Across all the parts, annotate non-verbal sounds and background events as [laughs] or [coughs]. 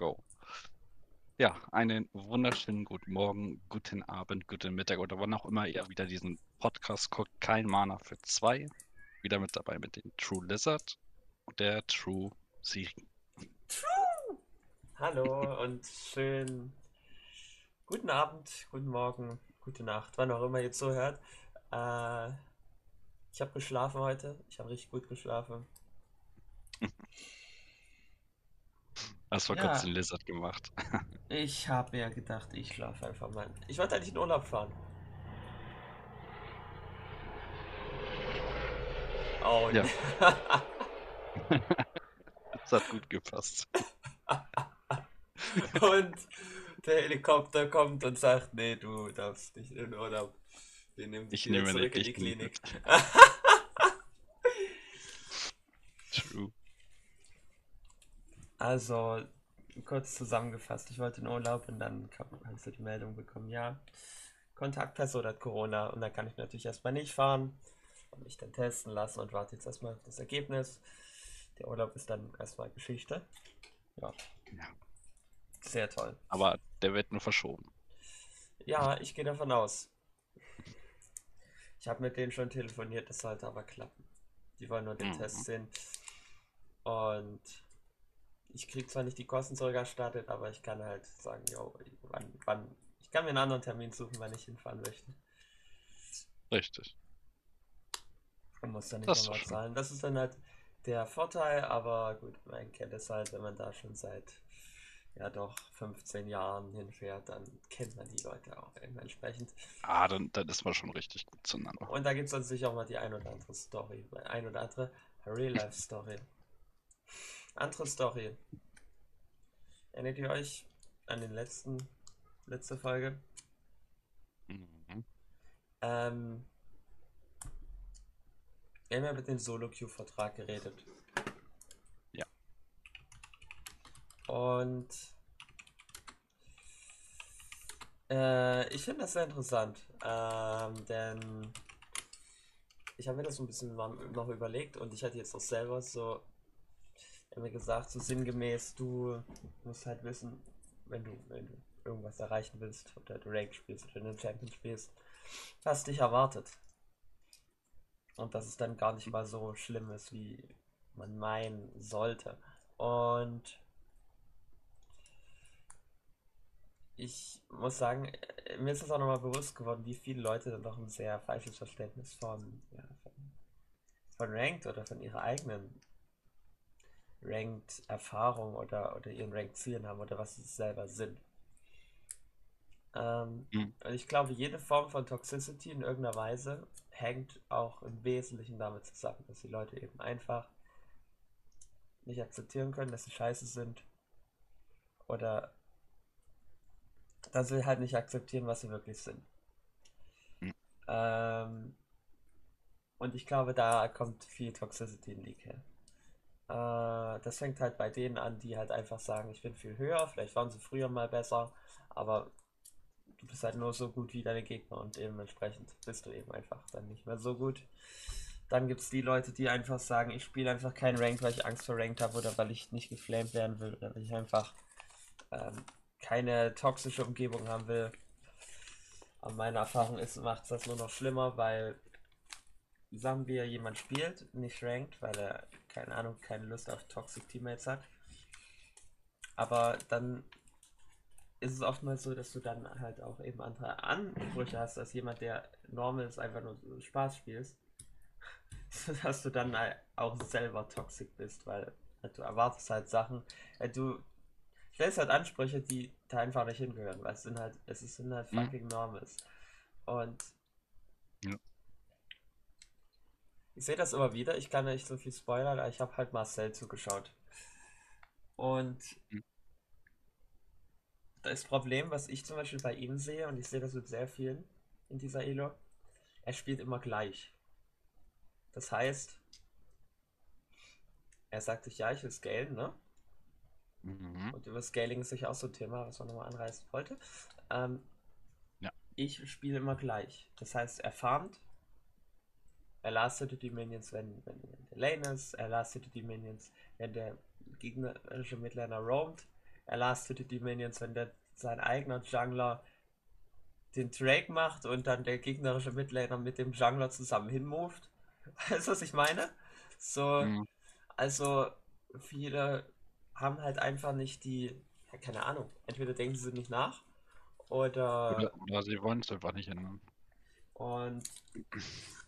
Go. Ja, einen wunderschönen guten Morgen, guten Abend, guten Mittag oder wann auch immer ihr wieder diesen Podcast guckt. Kein Mana für zwei. Wieder mit dabei mit dem True Lizard und der True Siri. True! Hallo und schön guten Abend, guten Morgen, gute Nacht, wann auch immer ihr zuhört. Äh, ich habe geschlafen heute. Ich habe richtig gut geschlafen. Hast vor Ja. kurzem den Lizard gemacht. [laughs] Ich habe mir gedacht, ich schlafe einfach mal. Ich wollte eigentlich in Urlaub fahren. Oh, Ja. [laughs] [laughs] Das hat gut gepasst. und der Helikopter kommt und sagt, nee, du darfst nicht in Urlaub. Wir nehmen dich Ich wieder nehme zurück in die Klinik. mit. True. Also, kurz zusammengefasst, ich wollte in Urlaub und dann hast du die Meldung bekommen, ja, Kontaktperson hat Corona und dann kann ich natürlich erstmal nicht fahren und mich dann testen lassen und warte jetzt erstmal auf das Ergebnis. Der Urlaub ist dann erstmal Geschichte. Ja, Ja. sehr toll. Aber der wird nur verschoben. Ja, ich gehe davon aus. Ich habe mit denen schon telefoniert, das sollte aber klappen. Die wollen nur den Mhm. Test sehen. Und ich kriege zwar nicht die Kosten zurückerstattet, aber ich kann halt sagen, yo, wann, wann, ich kann mir einen anderen Termin suchen, wann ich hinfahren möchte. Richtig. Und muss dann nicht Das nochmal zahlen. Das ist dann halt der Vorteil, aber gut, man kennt es halt, wenn man da schon seit, ja doch, 15 Jahren hinfährt, dann kennt man die Leute auch entsprechend. Ah, dann, dann ist man schon richtig gut zueinander. Und da gibt es natürlich auch mal die ein oder andere Story, ein oder andere Real-Life-Story. Andere Story. Erinnert ihr euch an den letzten, letzte Folge? Mhm. Ähm, wir haben ja mit dem Solo-Queue-Vertrag geredet. Ja. Und äh, ich finde das sehr interessant, ähm, denn ich habe mir das so ein bisschen noch überlegt und ich hatte jetzt auch selber so mir gesagt, so sinngemäß, du musst halt wissen, wenn du, wenn du irgendwas erreichen willst, oder du Rank spielst oder einen Champion spielst, was dich erwartet. Und dass es dann gar nicht mal so schlimm ist, wie man meinen sollte. Und ich muss sagen, mir ist es auch nochmal bewusst geworden, wie viele Leute dann doch ein sehr falsches Verständnis von, ja, von, von Ranked oder von ihrer eigenen Ranked-Erfahrung oder, oder ihren Ranked-Zielen haben oder was sie selber sind. Ähm, Mhm. und ich glaube, jede Form von Toxicity in irgendeiner Weise hängt auch im Wesentlichen damit zusammen, dass die Leute eben einfach nicht akzeptieren können, dass sie scheiße sind oder dass sie halt nicht akzeptieren, was sie wirklich sind. Mhm. Ähm, und ich glaube, da kommt viel Toxicity in League her. Äh, das fängt halt bei denen an, die halt einfach sagen, ich bin viel höher, vielleicht waren sie früher mal besser, aber du bist halt nur so gut wie deine Gegner und dementsprechend bist du eben einfach dann nicht mehr so gut. Dann gibt es die Leute, die einfach sagen, ich spiele einfach kein Rank, weil ich Angst vor Ranked habe oder weil ich nicht geflamed werden will oder weil ich einfach ähm, keine toxische Umgebung haben will. Aber meine Erfahrung ist, macht es das nur noch schlimmer, weil sagen wir, jemand spielt nicht ranked, weil er, keine Ahnung, keine Lust auf Toxic Teammates hat. Aber dann ist es oftmals so, dass du dann halt auch eben andere Ansprüche hast, als jemand, der normal ist, einfach nur Spaß spielst. [laughs] Dass du dann halt auch selber toxic bist, weil halt du erwartest halt Sachen. äh, Du stellst halt Ansprüche, die da einfach nicht hingehören, weil es sind halt, es sind halt Mhm. fucking Normals. Und Ja. Ich sehe das immer wieder, ich kann nicht so viel spoilern, aber ich habe halt Marcel zugeschaut. Und Mhm. das Problem, was ich zum Beispiel bei ihm sehe, und ich sehe das mit sehr vielen in dieser Elo, er spielt immer gleich. Das heißt, er sagt sich, ja, ich will scalen, ne? Mhm. Und über Scaling ist sicher auch so ein Thema, was man nochmal anreißen wollte. Ähm, Ja. Ich spiele immer gleich. Das heißt, er farmt, er lastet die Minions, wenn, wenn der Lane ist, er lastet die Minions, wenn der gegnerische Midlaner roamt, er lastet die Minions, wenn der sein eigener Jungler den Drake macht und dann der gegnerische Midlaner mit dem Jungler zusammen hinmoved. [laughs] Weißt du, was ich meine? So, mhm. also viele haben halt einfach nicht die, ja, keine Ahnung, entweder denken sie nicht nach oder. Oder, oder sie wollen es einfach nicht ändern. Und [clears throat]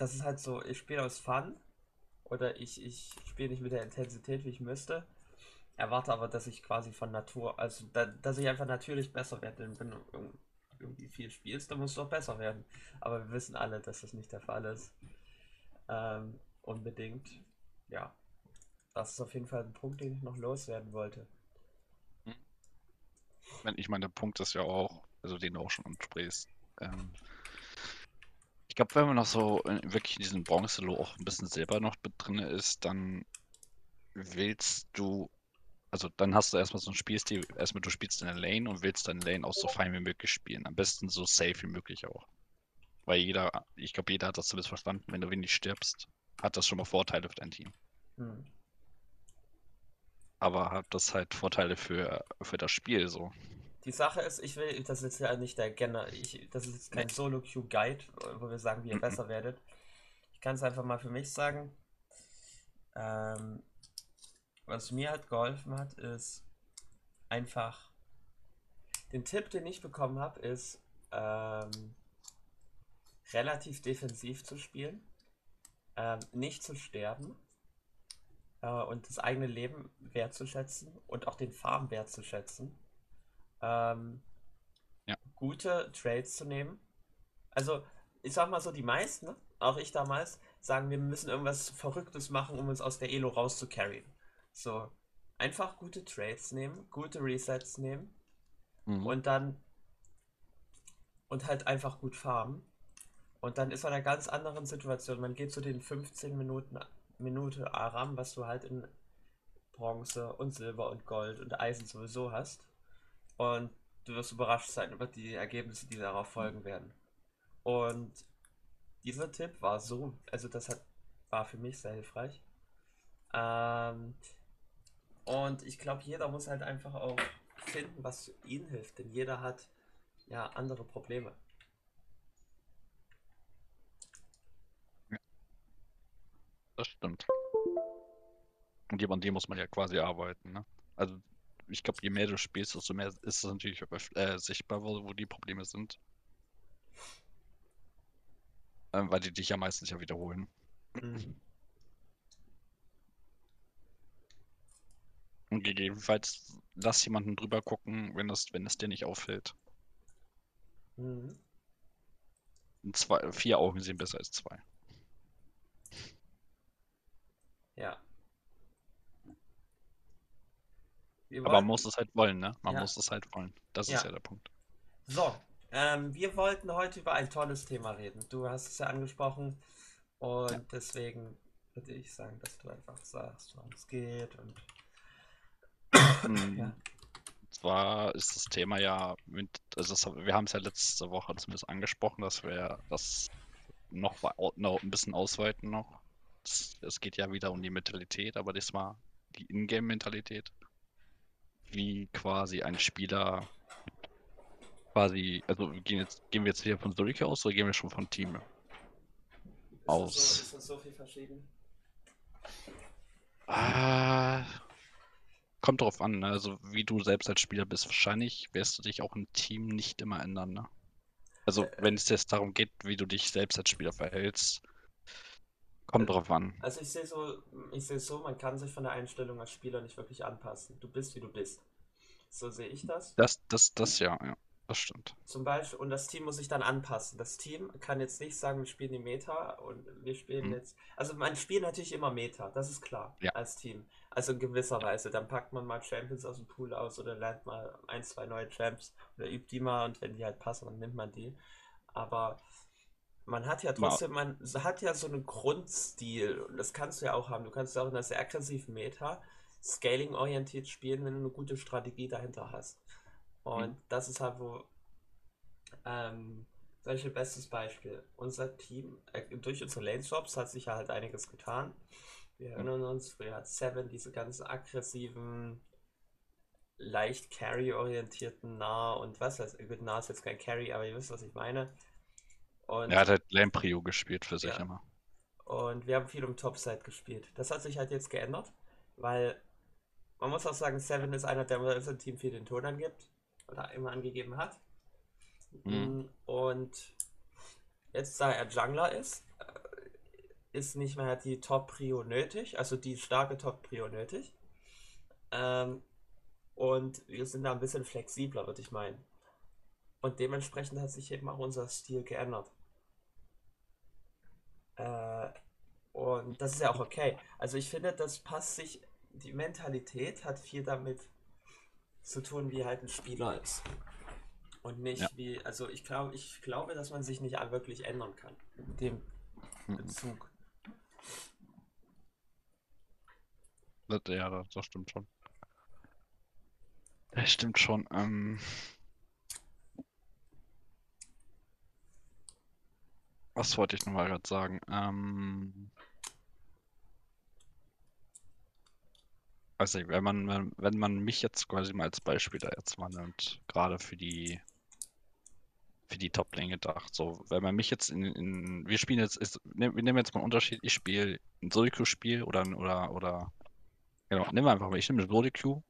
das ist halt so, ich spiele aus Fun oder ich, ich spiele nicht mit der Intensität, wie ich müsste. Erwarte aber, dass ich quasi von Natur, also da, dass ich einfach natürlich besser werde. Wenn du irgendwie viel spielst, dann musst du auch besser werden. Aber wir wissen alle, dass das nicht der Fall ist. Ähm, unbedingt. Ja. Das ist auf jeden Fall ein Punkt, den ich noch loswerden wollte. Ich meine, der Punkt ist ja auch, also den du auch schon ansprichst. Ähm, glaube, wenn man noch so wirklich in diesem Bronze-Lo auch ein bisschen Silber noch mit drin ist, dann willst du, also dann hast du erstmal so ein Spielstil, erstmal du spielst in der Lane und willst deine Lane auch so fein wie möglich spielen. Am besten so safe wie möglich auch. Weil jeder, ich glaube, jeder hat das zumindest verstanden, wenn du wenig stirbst, hat das schon mal Vorteile für dein Team. Hm. Aber hat das halt Vorteile für, für das Spiel so. Die Sache ist, ich will, das ist ja nicht der Genner, ich, das ist jetzt kein Solo-Q-Guide, wo wir sagen, wie ihr mhm. besser werdet. Ich kann es einfach mal für mich sagen. Ähm, was mir halt geholfen hat, ist einfach den Tipp, den ich bekommen habe, ist ähm, relativ defensiv zu spielen, ähm, nicht zu sterben äh, und das eigene Leben wertzuschätzen und auch den Farm wertzuschätzen ähm, ja. gute Trades zu nehmen. Also, ich sag mal so, die meisten, auch ich damals, sagen, wir müssen irgendwas Verrücktes machen, um uns aus der Elo rauszucarryen. So, einfach gute Trades nehmen, gute Resets nehmen mhm. und dann und halt einfach gut farmen. Und dann ist man in einer ganz anderen Situation. Man geht zu den 15 Minuten Minute Aram, was du halt in Bronze und Silber und Gold und Eisen sowieso hast. Und du wirst überrascht sein über die Ergebnisse, die darauf folgen werden. Und dieser Tipp war so, also das hat, war für mich sehr hilfreich. Ähm, und ich glaube, jeder muss halt einfach auch finden, was ihm hilft, denn jeder hat ja andere Probleme. Das stimmt. Und an dem muss man ja quasi arbeiten, ne? Also ich glaube, je mehr du spielst, desto mehr ist es natürlich äh, sichtbar, wo, wo, die Probleme sind. Ähm, weil die dich ja meistens ja wiederholen. Mhm. Und gegebenenfalls lass jemanden drüber gucken, wenn es, wenn es dir nicht auffällt. Mhm. Zwei, vier Augen sehen besser als zwei. Ja. Aber man muss es halt wollen, ne? Man ja. muss es halt wollen. Das ja. ist ja der Punkt. So, ähm, wir wollten heute über ein tolles Thema reden. Du hast es ja angesprochen und ja. deswegen würde ich sagen, dass du einfach sagst, worum es geht und mhm. ja. Zwar ist das Thema ja mit, also wir haben es ja letzte Woche zumindest angesprochen, dass wir das noch, noch ein bisschen ausweiten noch. Es geht ja wieder um die Mentalität, aber diesmal die Ingame-Mentalität wie quasi ein Spieler quasi, also gehen, jetzt, gehen wir jetzt hier von Zurich aus oder gehen wir schon von Team aus? Ist das so, ist das so viel verschieden? Ah, kommt drauf an, ne? also wie du selbst als Spieler bist. Wahrscheinlich wirst du dich auch im Team nicht immer ändern. Ne? Also wenn es jetzt darum geht, wie du dich selbst als Spieler verhältst, Kommt drauf an. Also ich sehe so, ich sehe so, man kann sich von der Einstellung als Spieler nicht wirklich anpassen. Du bist wie du bist. So sehe ich das. Das, das, das ja, ja. Das stimmt. Zum Beispiel, und das Team muss sich dann anpassen. Das Team kann jetzt nicht sagen, wir spielen die Meta und wir spielen mhm. jetzt. Also man spielt natürlich immer Meta, das ist klar, ja. als Team. Also in gewisser Weise. Dann packt man mal Champions aus dem Pool aus oder lernt mal ein, zwei neue Champs oder übt die mal und wenn die halt passen, dann nimmt man die. Aber man hat ja trotzdem, man hat ja so einen Grundstil und das kannst du ja auch haben. Du kannst auch in einer sehr aggressiven Meta scaling-orientiert spielen, wenn du eine gute Strategie dahinter hast. Und mhm. das ist halt, wo ähm, zum Beispiel bestes Beispiel. Unser Team, äh, durch unsere Lane-Shops hat sich ja halt einiges getan. Wir erinnern uns, früher hat Seven diese ganzen aggressiven leicht Carry-orientierten Nah und was heißt, gut, Nah ist jetzt kein Carry, aber ihr wisst, was ich meine. Und, er hat halt Lane gespielt für sich ja. immer. Und wir haben viel um Topside gespielt. Das hat sich halt jetzt geändert, weil man muss auch sagen, Seven ist einer, der im Team viel den Ton angibt oder immer angegeben hat. Mhm. Und jetzt, da er Jungler ist, äh, ist nicht mehr die Top-Prio nötig, also die starke Top-Prio nötig. Ähm, und wir sind da ein bisschen flexibler, würde ich meinen. Und dementsprechend hat sich eben auch unser Stil geändert. Äh, und das ist ja auch okay. Also ich finde, das passt sich, die Mentalität hat viel damit zu tun, wie halt ein Spieler ist. Und nicht ja. wie, also ich glaube, ich glaube, dass man sich nicht wirklich ändern kann. Dem mhm. Bezug. Ja, das stimmt schon. Das stimmt schon. Ähm, Was wollte ich nochmal gerade sagen? Ähm, also wenn man, wenn, man mich jetzt quasi mal als Beispiel da jetzt mal nimmt, gerade für die für die Top-Lane gedacht. So, wenn man mich jetzt in, in wir spielen jetzt, ist, ne, wir nehmen jetzt mal einen Unterschied, ich spiele ein Solo-Spiel oder oder oder genau, nehmen wir einfach mal, ich nehme Solo-Queue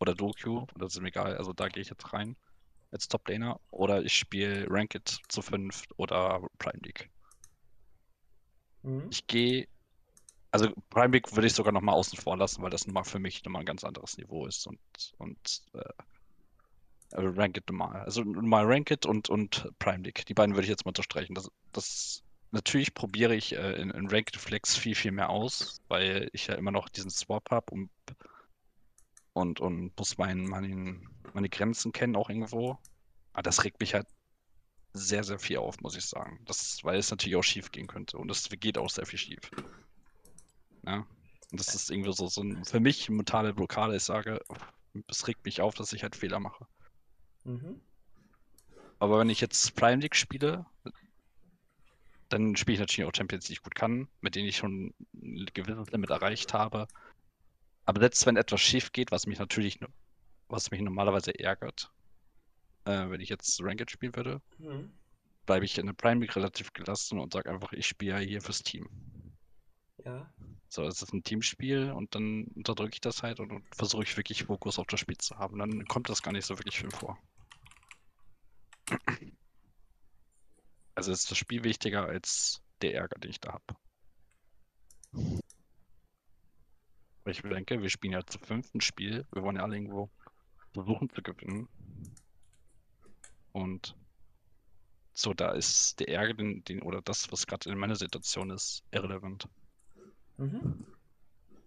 oder Duo-Queue, das ist mir egal, also da gehe ich jetzt rein als Top-Laner oder ich spiele Ranked zu 5 oder Prime League. Mhm. Ich gehe, also Prime League würde ich sogar nochmal außen vor lassen, weil das nochmal für mich nochmal ein ganz anderes Niveau ist und, und äh, also Ranked normal. Also normal Ranked und, und Prime League. Die beiden würde ich jetzt mal unterstreichen. Das, das natürlich probiere ich äh, in, in Ranked Flex viel, viel mehr aus, weil ich ja immer noch diesen Swap habe und, und, und muss mein, mein, meine Grenzen kennen auch irgendwo. Aber das regt mich halt sehr, sehr viel auf, muss ich sagen. Das, weil es natürlich auch schief gehen könnte. Und es geht auch sehr viel schief. Ja. Und das ist irgendwie so, so ein, für mich mentale Blockade. Ich sage, es regt mich auf, dass ich halt Fehler mache. Mhm. Aber wenn ich jetzt Prime League spiele, dann spiele ich natürlich auch Champions, die ich gut kann, mit denen ich schon ein gewisses Limit erreicht habe. Aber selbst wenn etwas schief geht, was mich natürlich, was mich normalerweise ärgert, äh, wenn ich jetzt Ranked spielen würde, mhm. bleibe ich in der Prime League relativ gelassen und sage einfach, ich spiele hier fürs Team. Ja. So, es ist ein Teamspiel und dann unterdrücke ich das halt und, und versuche ich wirklich Fokus auf das Spiel zu haben. Dann kommt das gar nicht so wirklich viel vor. Also ist das Spiel wichtiger als der Ärger, den ich da habe. Ich denke, wir spielen ja zu fünften Spiel. Wir wollen ja alle irgendwo versuchen zu gewinnen. Und so, da ist der Ärger, den, den oder das, was gerade in meiner Situation ist, irrelevant. Mhm.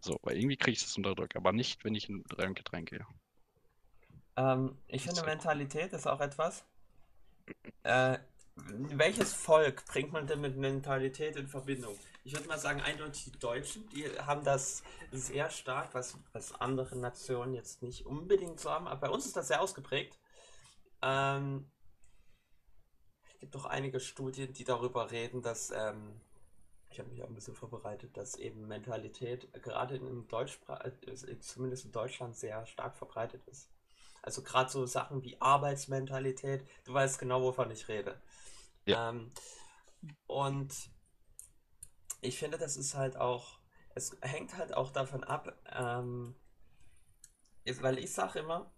So, weil irgendwie kriege ich das unter Druck, aber nicht, wenn ich in Getränk gehe. Ähm, ich finde, Mentalität ist auch etwas. Äh, welches Volk bringt man denn mit Mentalität in Verbindung? Ich würde mal sagen, eindeutig die Deutschen, die haben das sehr stark, was, was andere Nationen jetzt nicht unbedingt so haben, aber bei uns ist das sehr ausgeprägt. Ähm, gibt doch einige Studien, die darüber reden, dass, ähm, ich habe mich auch ein bisschen vorbereitet, dass eben Mentalität gerade in Deutschsprach, äh, zumindest in Deutschland sehr stark verbreitet ist. Also gerade so Sachen wie Arbeitsmentalität, du weißt genau, wovon ich rede. Ja. Ähm, und ich finde, das ist halt auch, es hängt halt auch davon ab, ähm, ist, weil ich sage immer,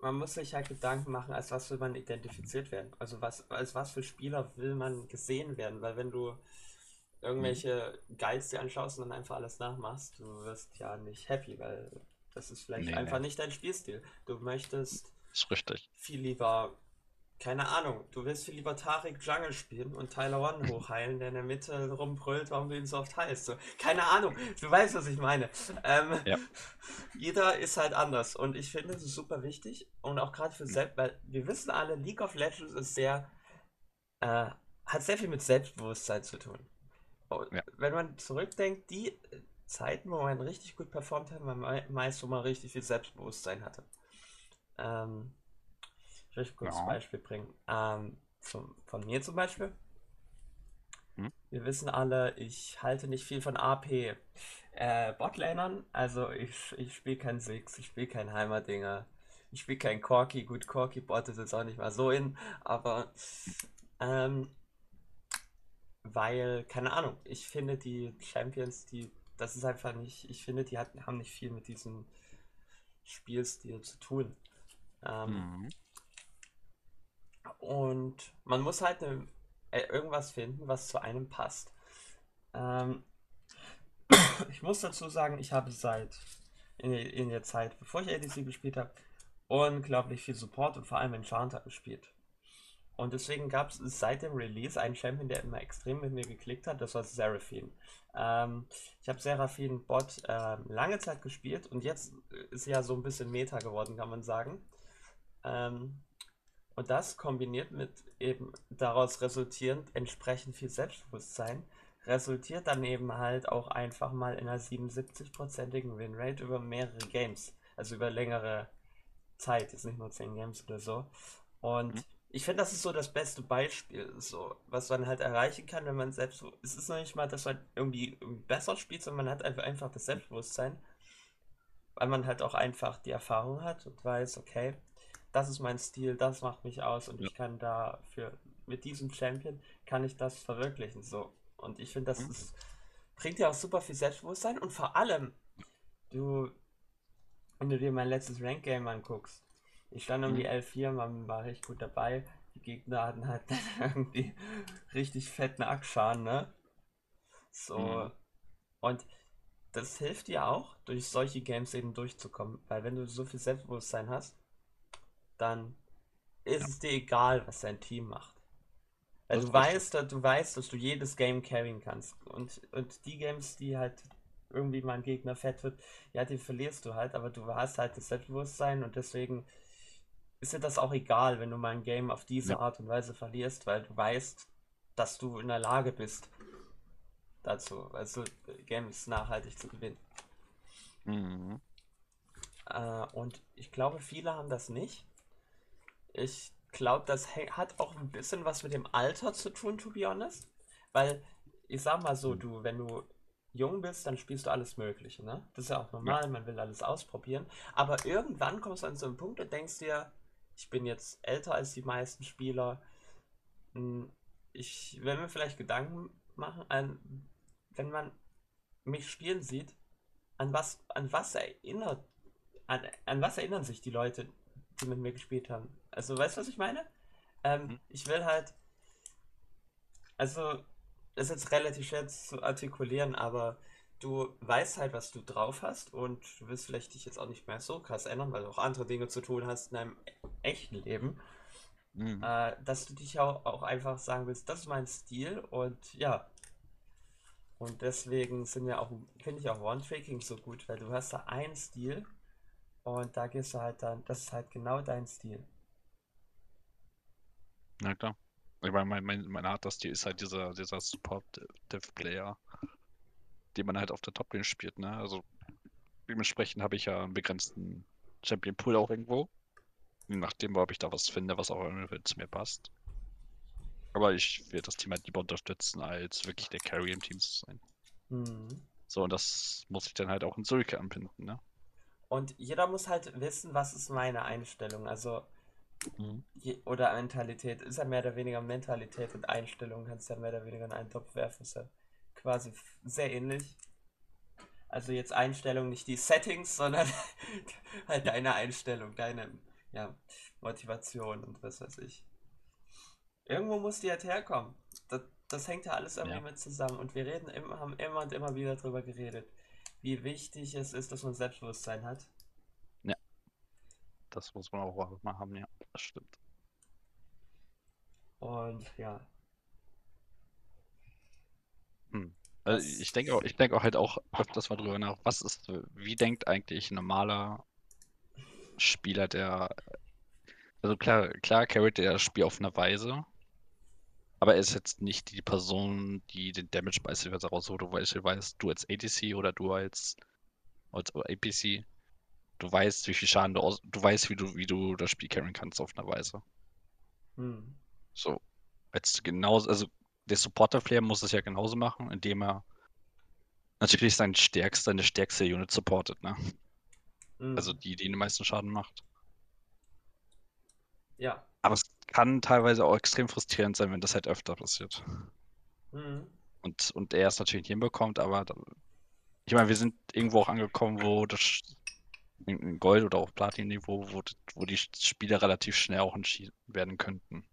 man muss sich halt Gedanken machen, als was will man identifiziert werden. Also was, als was für Spieler will man gesehen werden, weil wenn du irgendwelche Guides dir anschaust und dann einfach alles nachmachst, du wirst ja nicht happy, weil das ist vielleicht nee, einfach nee. nicht dein Spielstil. Du möchtest viel lieber keine Ahnung, du willst viel lieber Tarek Jungle spielen und Tyler One [laughs] hochheilen, der in der Mitte rumbrüllt, warum du ihn so oft heilst. So, keine Ahnung, du weißt, was ich meine. Ähm, ja. [laughs] Jeder ist halt anders und ich finde es super wichtig und auch gerade für selbst, weil wir wissen alle, League of Legends ist sehr, äh, hat sehr viel mit Selbstbewusstsein zu tun. Ja. Wenn man zurückdenkt, die Zeiten, wo man richtig gut performt hat, man meist, wo man richtig viel Selbstbewusstsein hatte. Ähm, ich will kurz ja. ein Beispiel bringen. Ähm, zum, von mir zum Beispiel. Hm? Wir wissen alle, ich halte nicht viel von AP. Äh, Botlanern, also ich, ich spiele kein Six, ich spiele kein Heimerdinger. ich spiele kein Corki. Gut, Corki-Bot ist jetzt auch nicht mal so in, aber ähm, weil, keine Ahnung, ich finde die Champions, die, das ist einfach nicht, ich finde, die hat, haben nicht viel mit diesem Spielstil zu tun. Ähm, Mhm. Und man muss halt äh, irgendwas finden, was zu einem passt. Ähm, [coughs] ich muss dazu sagen, ich habe seit in, in der Zeit, bevor ich ADC gespielt habe, unglaublich viel Support und vor allem Enchanter gespielt. Und deswegen gab es seit dem Release einen Champion, der immer extrem mit mir geklickt hat, das war Seraphine. Ähm, ich habe Seraphine Bot ähm, lange Zeit gespielt und jetzt ist sie ja so ein bisschen Meta geworden, kann man sagen. Ähm, und das kombiniert mit eben daraus resultierend entsprechend viel Selbstbewusstsein, resultiert dann eben halt auch einfach mal in einer 77-prozentigen Winrate über mehrere Games. Also über längere Zeit, jetzt nicht nur 10 Games oder so. Und Mhm. ich finde, das ist so das beste Beispiel, so, was man halt erreichen kann, wenn man selbst so. Es ist noch nicht mal, dass man irgendwie, besser spielt, sondern man hat einfach, einfach das Selbstbewusstsein, weil man halt auch einfach die Erfahrung hat und weiß, okay, das ist mein Stil, das macht mich aus und Ja. ich kann dafür, mit diesem Champion kann ich das verwirklichen, so. Und ich finde, das Mhm. ist, bringt dir auch super viel Selbstbewusstsein und vor allem, du, wenn du dir mein letztes Rank-Game anguckst, ich stand um Mhm. die L4, man war recht gut dabei, die Gegner hatten halt [laughs] irgendwie richtig fetten Akshan, ne? So, Mhm. und das hilft dir auch, durch solche Games eben durchzukommen, weil wenn du so viel Selbstbewusstsein hast, dann ist es dir egal, was dein Team macht. Weil du weißt, dass du weißt, dass du jedes Game carryen kannst. Und, und die Games, die halt irgendwie mal ein Gegner fett wird, ja, die verlierst du halt, aber du hast halt das Selbstbewusstsein und deswegen ist dir das auch egal, wenn du mal ein Game auf diese Ja. Art und Weise verlierst, weil du weißt, dass du in der Lage bist dazu, also Games nachhaltig zu gewinnen. Mhm. Äh, und ich glaube, viele haben das nicht. Ich glaube, das hat auch ein bisschen was mit dem Alter zu tun, to be honest. Weil, ich sag mal so, Mhm. du, wenn du jung bist, dann spielst du alles Mögliche, ne? Das ist ja auch Ja. normal, man will alles ausprobieren. Aber irgendwann kommst du an so einen Punkt und denkst dir, ich bin jetzt älter als die meisten Spieler. Hm, Ich will mir vielleicht Gedanken machen, an, wenn man mich spielen sieht, an was, an was erinnert, an, an was erinnern sich die Leute, die mit mir gespielt haben? Also, weißt du, was ich meine? Ähm, Mhm. ich will halt, also, das ist jetzt relativ schwer zu artikulieren, aber du weißt halt, was du drauf hast und du willst vielleicht dich jetzt auch nicht mehr so krass ändern, weil du auch andere Dinge zu tun hast in deinem echten Leben, Mhm. äh, dass du dich auch, auch einfach sagen willst, das ist mein Stil und ja, und deswegen sind ja auch, finde ich auch One-Tracking so gut, weil du hast da einen Stil und da gehst du halt dann, das ist halt genau dein Stil. Na klar. Ich meine, mein, mein, mein harter Stil ist halt dieser, dieser Supportive Player, den man halt auf der Top-Lane spielt, ne? Also dementsprechend habe ich ja einen begrenzten Champion Pool auch irgendwo. Je nachdem, ob ich da was finde, was auch irgendwie zu mir passt. Aber ich will das Team halt lieber unterstützen, als wirklich der Carry im Team zu sein. Mhm. So, und das muss ich dann halt auch in Sulke anbinden, ne? Und jeder muss halt wissen, was ist meine Einstellung, also Mhm. oder Mentalität. Ist ja mehr oder weniger Mentalität und Einstellung, kannst du ja mehr oder weniger in einen Topf werfen, ist ja quasi sehr ähnlich. Also jetzt Einstellung, nicht die Settings, sondern [laughs] halt deine Einstellung, deine ja, Motivation und was weiß ich. Irgendwo muss die halt herkommen. Das, das hängt ja alles irgendwie Ja. mit zusammen. Und wir reden immer, haben immer und immer wieder drüber geredet, wie wichtig es ist, dass man Selbstbewusstsein hat. Das muss man auch mal haben, ja. Das stimmt. Und ja, Hm. Also das. ich denke auch, ich denke auch halt auch öfters mal drüber nach, was ist, wie denkt eigentlich ein normaler Spieler, der, also klar, klar carryt der das Spiel auf eine Weise, aber er ist jetzt nicht die Person, die den Damage beispielsweise rausholt, du weißt, du weißt, du als ADC oder du als, als APC, du weißt, wie viel Schaden du aus, du weißt, wie du, wie du das Spiel carryen kannst auf eine Weise. Hm. So, als genauso, also der Supporter-Player muss es ja genauso machen, indem er natürlich sein stärkste, seine stärkste Unit supportet, ne? Also Hm. die, die den meisten Schaden macht. Ja. Aber es kann teilweise auch extrem frustrierend sein, wenn das halt öfter passiert. Mhm. Und, und er es natürlich nicht hinbekommt, aber da, ich meine, wir sind irgendwo auch angekommen, wo das ein Gold- oder auch Platin-Niveau, wo, wo die Spiele relativ schnell auch entschieden werden könnten.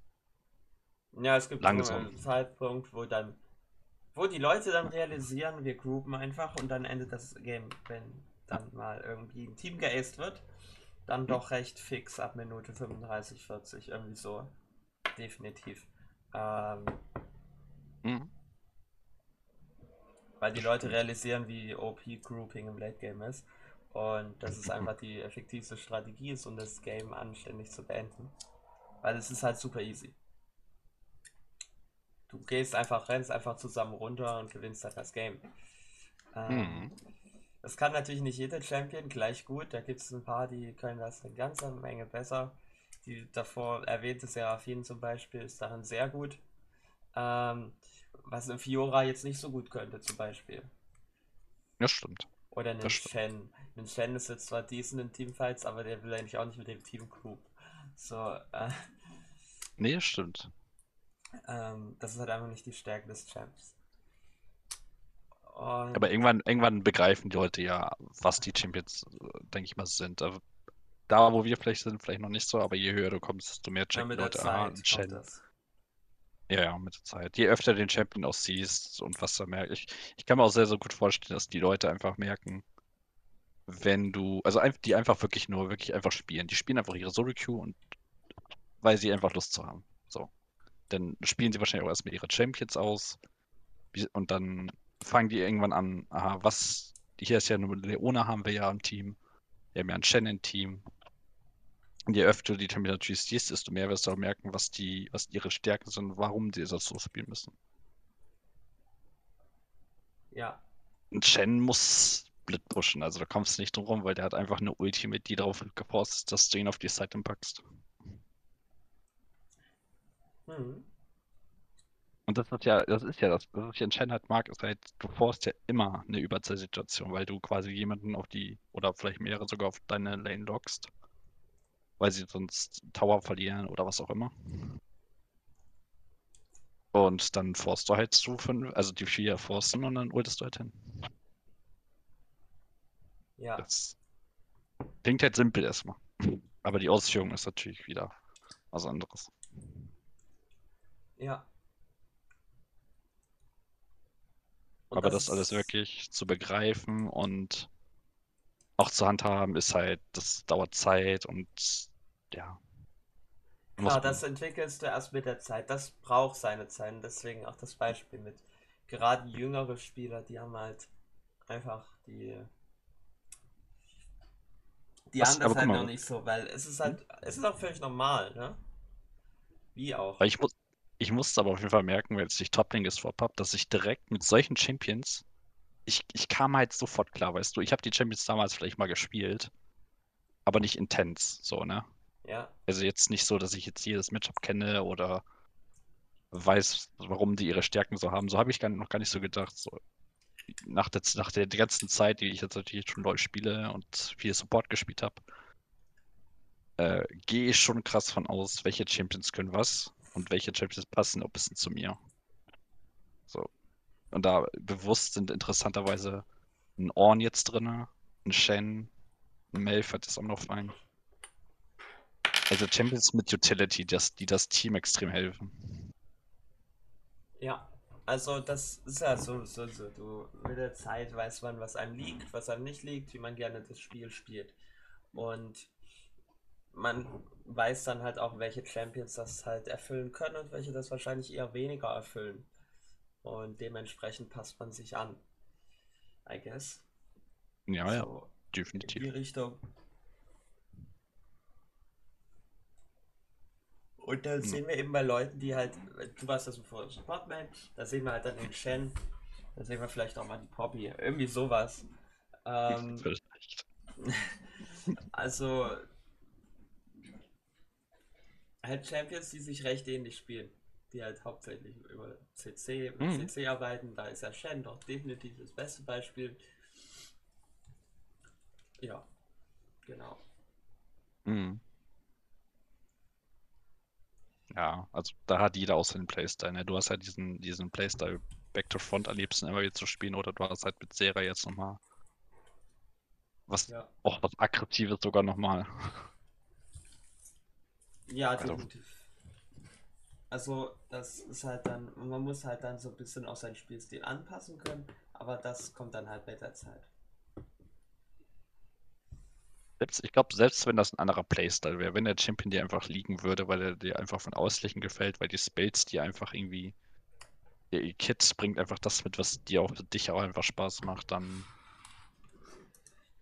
Ja, es gibt Langsam. einen Zeitpunkt, wo dann, wo die Leute dann realisieren, wir groupen einfach und dann endet das Game, wenn dann mal irgendwie ein Team geaced wird, dann doch recht fix ab Minute 35, 40, irgendwie so. Definitiv. Ähm, Mhm. weil die Leute realisieren, wie OP Grouping im Late Game ist und dass es einfach die effektivste Strategie ist, um das Game anständig zu beenden. Weil es ist halt super easy. Du gehst einfach, rennst einfach zusammen runter und gewinnst halt das Game. Ähm, Mhm. das kann natürlich nicht jeder Champion gleich gut. Da gibt es ein paar, die können das eine ganze Menge besser. Die davor erwähnte Seraphine zum Beispiel ist darin sehr gut. Ähm, was ein Fiora jetzt nicht so gut könnte, zum Beispiel. Ja, stimmt. Oder einen. Shen. Ein Shen ist jetzt zwar decent in Teamfights, aber der will eigentlich auch nicht mit dem Team Group. So, äh, Nee, stimmt. ähm, das ist halt einfach nicht die Stärke des Champs. Und Aber irgendwann, irgendwann begreifen die Leute ja, was die Champions, denke ich mal, sind. Da, wo wir vielleicht sind, vielleicht noch nicht so, aber je höher du kommst, desto mehr ja, checken der Leute, Zeit ein kommt Shen. das. Ja, ja, mit der Zeit. Je öfter den Champion auch siehst und was da merke ich. Ich kann mir auch sehr, sehr gut vorstellen, dass die Leute einfach merken, wenn du, also die einfach wirklich nur, wirklich einfach spielen. Die spielen einfach ihre Solo-Queue und weil sie einfach Lust zu haben. So. Dann spielen sie wahrscheinlich auch erstmal ihre Champions aus und dann fangen die irgendwann an, aha, was, hier ist ja nur Leona haben wir ja im Team. Wir haben ja ein Shen im Team. Und je öfter du die natürlich siehst, desto mehr wirst du auch merken, was die, was ihre Stärken sind und warum die das so spielen müssen. Ja, Ein Shen muss Split pushen, also da kommst du nicht drum rum, weil der hat einfach eine Ultimate, die darauf geforst ist, dass du ihn auf die Seite packst. hm. Und das ist ja, das ist ja das, was ich an Shen halt mag, ist halt, du forst ja immer eine Überzahlsituation, weil du quasi jemanden auf die, oder vielleicht mehrere sogar auf deine Lane lockst, weil sie sonst Tower verlieren oder was auch immer. Und dann forst du halt zu fünf, also die vier forsten und dann ultest du halt hin. Ja, Das klingt halt simpel erstmal. Aber die Ausführung ist natürlich wieder was anderes. ja. Und Aber das alles ist- wirklich zu begreifen und auch zu handhaben, ist halt, das dauert Zeit und ja. Man- das entwickelst du erst mit der Zeit. Das braucht seine Zeit. Und deswegen auch das Beispiel mit gerade jüngere Spieler, die haben halt einfach die. Die Was- haben das halt noch nicht so, weil es ist halt, es ist auch völlig normal, ne? Wie auch. Weil ich muss, ich musste aber auf jeden Fall merken, weil jetzt ich Toplane geswappt habe, dass ich direkt mit solchen Champions, ich, ich kam halt sofort klar, weißt du, ich habe die Champions damals vielleicht mal gespielt, aber nicht intens, so, ne? Ja, Also jetzt nicht so, dass ich jetzt jedes Matchup kenne oder weiß, warum die ihre Stärken so haben. So habe ich gar, noch gar nicht so gedacht. So, nach der, nach der ganzen Zeit, die ich jetzt natürlich schon LoL spiele und viel Support gespielt habe, äh, gehe ich schon krass von aus, welche Champions können was und welche Champions passen ein bisschen zu mir. So. Und da bewusst sind interessanterweise ein Orn jetzt drin, ein Shen, ein Malphite ist auch noch fein. Also Champions mit Utility, das, die das Team extrem helfen. ja. Also das ist ja so, so, so. Du mit der Zeit weiß man, was einem liegt, was einem nicht liegt, wie man gerne das Spiel spielt. Und man weiß dann halt auch, welche Champions das halt erfüllen können und welche das wahrscheinlich eher weniger erfüllen. Und dementsprechend passt man sich an. I guess. Ja, ja, So in definitiv. die Richtung. Und dann Hm. sehen wir eben bei Leuten, die halt, du warst das vorher Supportman, da sehen wir halt dann den Shen, da sehen wir vielleicht auch mal die Poppy, irgendwie sowas. Ähm, [laughs] Vielleicht. [laughs] also halt Champions, die sich recht ähnlich spielen, die halt hauptsächlich über CC, mit Mhm. CC arbeiten, da ist ja Shen doch definitiv das beste Beispiel. Ja, genau. Mhm. Ja, also da hat jeder auch seinen Playstyle. Ne? Du hast halt diesen, diesen Playstyle Back to Front am liebsten immer wieder zu spielen oder du hast halt mit Sera jetzt nochmal was, Ja. auch was Aggressives sogar nochmal. Ja, Also- definitiv. Also, das ist halt dann, man muss halt dann so ein bisschen auch seinen Spielstil anpassen können, aber das kommt dann halt mit der Zeit. Selbst, ich glaube, selbst wenn das ein anderer Playstyle wäre, wenn der Champion dir einfach liegen würde, weil er dir einfach von Auslichen gefällt, weil die Spells dir einfach irgendwie, der Kit bringt einfach das mit, was dir auch dich auch einfach Spaß macht, dann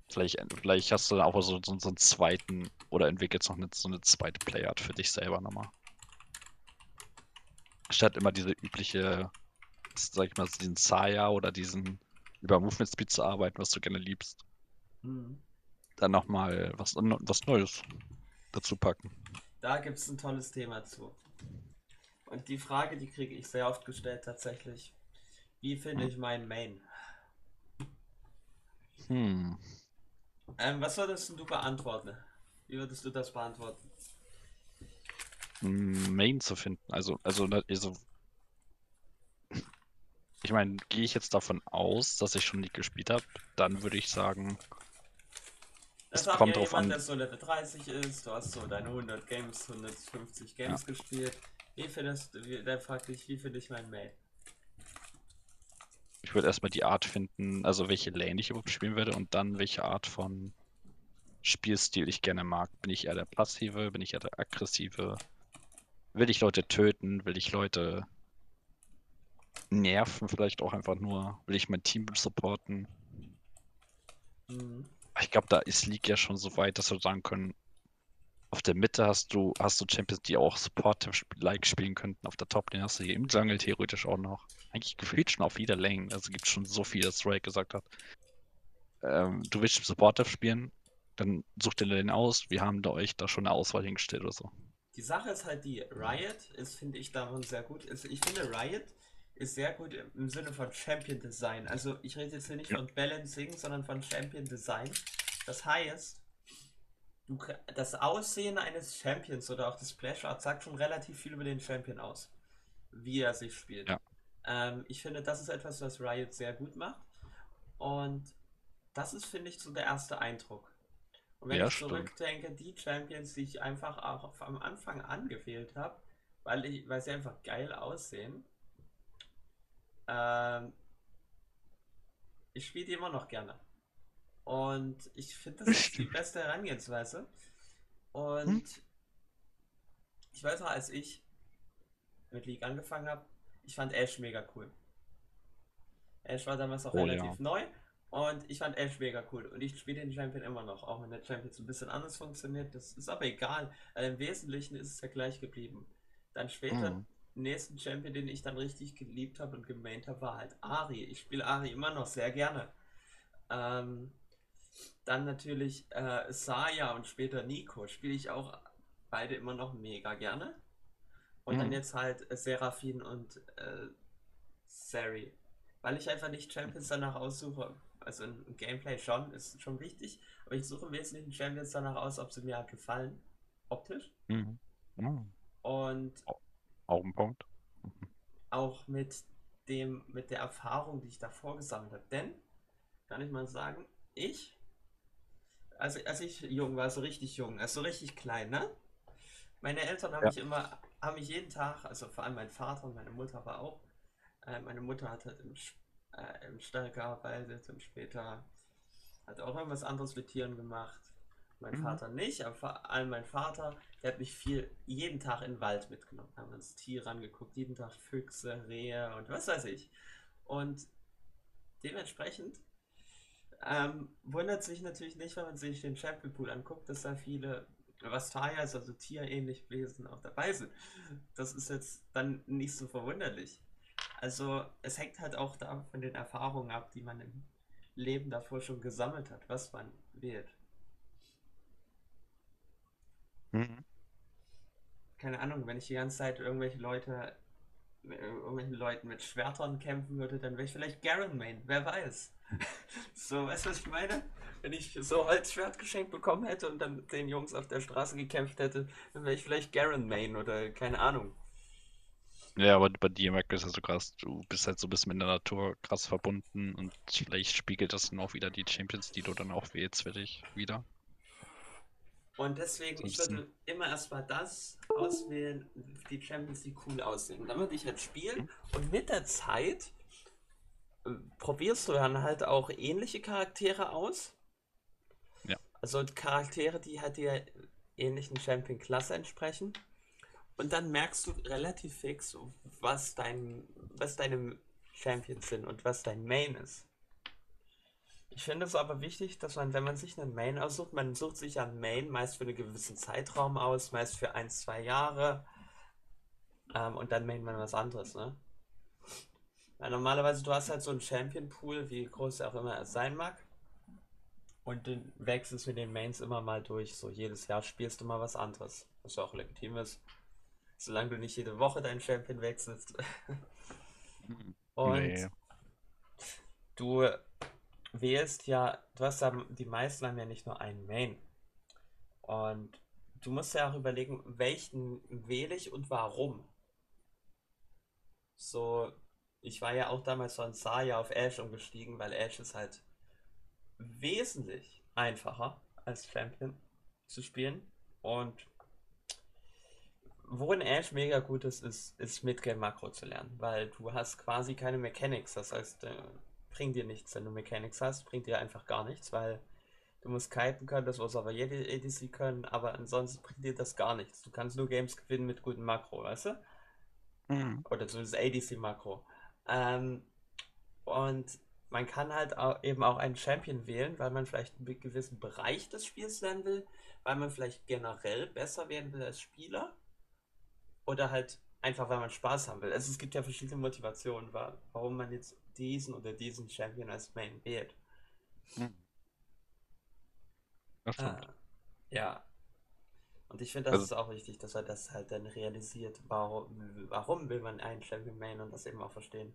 vielleicht, vielleicht hast du dann auch so, so, so einen zweiten oder entwickelst noch eine, so eine zweite Playart für dich selber nochmal. Statt immer diese übliche, sag ich mal, diesen Saya oder diesen über Movement Speed zu arbeiten, was du gerne liebst Mhm. dann nochmal was, was Neues dazu packen. Da gibt es ein tolles Thema zu. Und die Frage, die kriege ich sehr oft gestellt tatsächlich. Wie finde Hm. ich meinen Main? Hm. Ähm, was würdest du beantworten? Wie würdest du das beantworten? Main zu finden. Also, also, also ich meine, gehe ich jetzt davon aus, dass ich schon League gespielt habe, dann würde ich sagen, Es kommt ja drauf jemand, an. der so Level 30 ist, du hast so deine 100 Games, 150 Games gespielt. Wie findest du, der fragt dich, wie finde ich meinen Main? ich würde erstmal die Art finden, also welche Lane ich überhaupt spielen werde und dann welche Art von Spielstil ich gerne mag. Bin ich eher der passive, bin ich eher der aggressive? Will ich Leute töten? Will ich Leute nerven vielleicht auch einfach nur? Will ich mein Team supporten? Mhm. Ich glaube, da ist League ja schon so weit, dass wir sagen können, auf der Mitte hast du, hast du Champions, die auch Supportive-like spielen könnten. Auf der Top-Lane hast du hier im Jungle theoretisch auch noch. Eigentlich gefühlt schon auf jeder Lane. Also gibt es schon so viel, dass Drake gesagt hat. Ähm, du willst Supportive spielen, dann such dir den aus. Wir haben da euch da schon eine Auswahl hingestellt oder so. Die Sache ist halt die, Riot ist, finde ich, darin sehr gut. Ist, ich finde, Riot ist sehr gut im, Sinne von Champion Design. Also ich rede jetzt hier nicht Ja. von Balancing, sondern von Champion Design. Das heißt, du, das Aussehen eines Champions oder auch das Splash Art sagt schon relativ viel über den Champion aus, wie er sich spielt. Ja. Ähm, ich finde, das ist etwas, was Riot sehr gut macht. Und das ist, finde ich, so der erste Eindruck. Und wenn Ja, ich stimmt. zurückdenke, die Champions, die ich einfach auch am Anfang angewählt habe, weil, ich, weil sie einfach geil aussehen, ähm, ich spiele die immer noch gerne. Und ich finde, das ist die beste Herangehensweise. Und Hm? ich weiß noch, als ich mit League angefangen habe, ich fand Ash mega cool. Ash war damals auch Oh, relativ ja. neu und ich fand Ash mega cool. Und ich spiele den Champion immer noch, auch wenn der Champion so ein bisschen anders funktioniert. Das ist aber egal. weil Im Wesentlichen ist es ja gleich geblieben. Dann später, Mhm. nächsten Champion, den ich dann richtig geliebt habe und gemaint habe, war halt Ari. Ich spiele Ari immer noch sehr gerne. Ähm, dann natürlich äh, Saya und später Nico spiele ich auch beide immer noch mega gerne. Und dann Mhm. jetzt halt Seraphin und äh, Sari. Weil ich einfach nicht Champions danach aussuche. Also ein Gameplay schon, ist schon wichtig. Aber ich suche im Wesentlichen Champions danach aus, ob sie mir halt gefallen. Optisch. Mhm. Mhm. Und Auch ein Punkt. auch mit dem, mit der Erfahrung, die ich davor gesammelt habe. Denn, kann ich mal sagen, ich, also als ich jung war, so richtig jung, also so richtig klein, ne? Meine Eltern haben Ja. mich immer, haben mich jeden Tag, also vor allem mein Vater und meine Mutter war auch, äh, meine Mutter hat halt im, äh, im Stall gearbeitet und später hat auch irgendwas anderes mit Tieren gemacht. Mein Mhm. Vater nicht, aber vor allem mein Vater, der hat mich viel, jeden Tag in den Wald mitgenommen. Haben uns Tiere angeguckt, jeden Tag Füchse, Rehe und was weiß ich. Und dementsprechend ähm, wundert sich natürlich nicht, wenn man sich den Champion Pool anguckt, dass da viele Vastayas, also tierähnliche Wesen auch dabei sind. Das ist jetzt dann nicht so verwunderlich. Also es hängt halt auch da von den Erfahrungen ab, die man im Leben davor schon gesammelt hat, was man wählt. Mhm. keine Ahnung, wenn ich die ganze Zeit irgendwelche Leute, mit irgendwelchen Leuten mit Schwertern kämpfen würde, dann wäre ich vielleicht Garen Main, wer weiß. [laughs] so, weißt du, was ich meine? wenn ich so Holzschwert geschenkt bekommen hätte und dann mit den Jungs auf der Straße gekämpft hätte, dann wäre ich vielleicht Garen Main oder keine Ahnung. Ja, aber bei dir merkt es ja so krass, du bist halt so ein bisschen mit der Natur krass verbunden und vielleicht spiegelt das dann auch wieder die Champions, die du dann auch wählst für dich wieder. Und deswegen, ich würde immer erstmal das auswählen, die Champions, die cool aussehen. Dann würde ich halt spielen mhm. und mit der Zeit äh, probierst du dann halt auch ähnliche Charaktere aus. Ja. Also Charaktere, die halt der ähnlichen Champion-Klasse entsprechen. Und dann merkst du relativ fix, was dein, was deine Champions sind und was dein Main ist. Ich finde es aber wichtig, dass man, wenn man sich einen Main aussucht, man sucht sich einen Main meist für einen gewissen Zeitraum aus, meist für ein, zwei Jahre. Ähm, und dann main man was anderes, ne? Weil normalerweise, du hast halt so einen Champion-Pool, wie groß er auch immer er sein mag. Und den wechselst mit den Mains immer mal durch. So jedes Jahr spielst du mal was anderes. Was ja auch legitim ist. Solange du nicht jede Woche deinen Champion wechselst. Und nee. du wählst ja, du hast ja, die meisten haben ja nicht nur einen Main. Und du musst ja auch überlegen, welchen wähle ich und warum. So, ich war ja auch damals von Saya auf Ash umgestiegen, weil Ash ist halt wesentlich einfacher als Champion zu spielen. Und worin Ash mega gut ist, ist, ist Midgame Makro zu lernen, weil du hast quasi keine Mechanics. Das heißt, äh, bringt dir nichts, wenn du Mechanics hast, bringt dir einfach gar nichts, weil du musst kiten können, das muss aber jede ADC können, aber ansonsten bringt dir das gar nichts. Du kannst nur Games gewinnen mit gutem Makro, weißt du? Mhm. Oder zumindest ADC-Makro. Ähm, und man kann halt auch eben auch einen Champion wählen, weil man vielleicht einen gewissen Bereich des Spiels lernen will, weil man vielleicht generell besser werden will als Spieler. Oder halt einfach, weil man Spaß haben will. Also es gibt ja verschiedene Motivationen, warum man jetzt diesen oder diesen Champion als Main wählt. Hm. Ah, ja. Und ich finde, das also, ist auch wichtig, dass er das halt dann realisiert. Warum, warum will man einen Champion Main und das eben auch verstehen.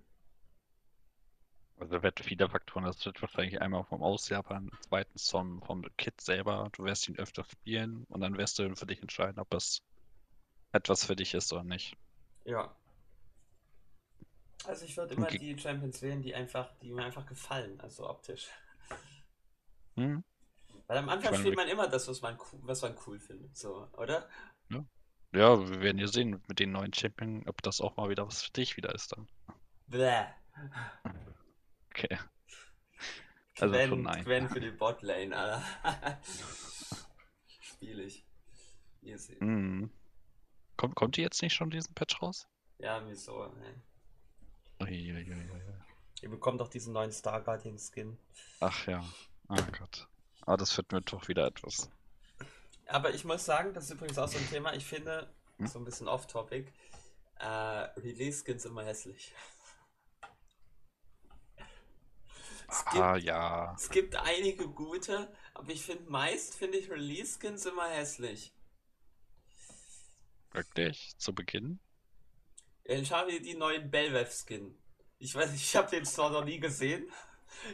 Also da wird viele Faktoren, das wird wahrscheinlich einmal vom Ausjapan, zweitens vom, vom Kit selber, du wirst ihn öfter spielen und dann wirst du für dich entscheiden, ob es etwas für dich ist oder nicht. Ja. Also ich würde immer okay. die Champions wählen, die einfach, die mir einfach gefallen, also optisch. Hm. Weil am Anfang spielt man immer das, was man, was man cool findet, so, oder? Ja. ja, wir werden ja sehen mit den neuen Champions, ob das auch mal wieder was für dich wieder ist dann. Bäh. Okay. [laughs] Also Gwen, schon nein. Gwen für die Botlane, Alter. [laughs] Spiel ich. Ihr seht. Mm. Kommt, kommt die jetzt nicht schon diesen Patch raus? Ja, wieso? Ne. Ihr bekommt doch diesen neuen Star Guardian Skin. Ach ja. Oh Gott. Aber das wird mir doch wieder etwas. Aber ich muss sagen, das ist übrigens auch so ein Thema. Ich finde, hm? so ein bisschen off-topic, äh, Release-Skins immer hässlich. Es gibt, ah, ja. Es gibt einige gute, aber ich finde meist finde ich Release-Skins immer hässlich. Wirklich? Zu Beginn? Ich habe die neuen Belvev-Skin. Ich weiß nicht, ich habe den zwar noch nie gesehen.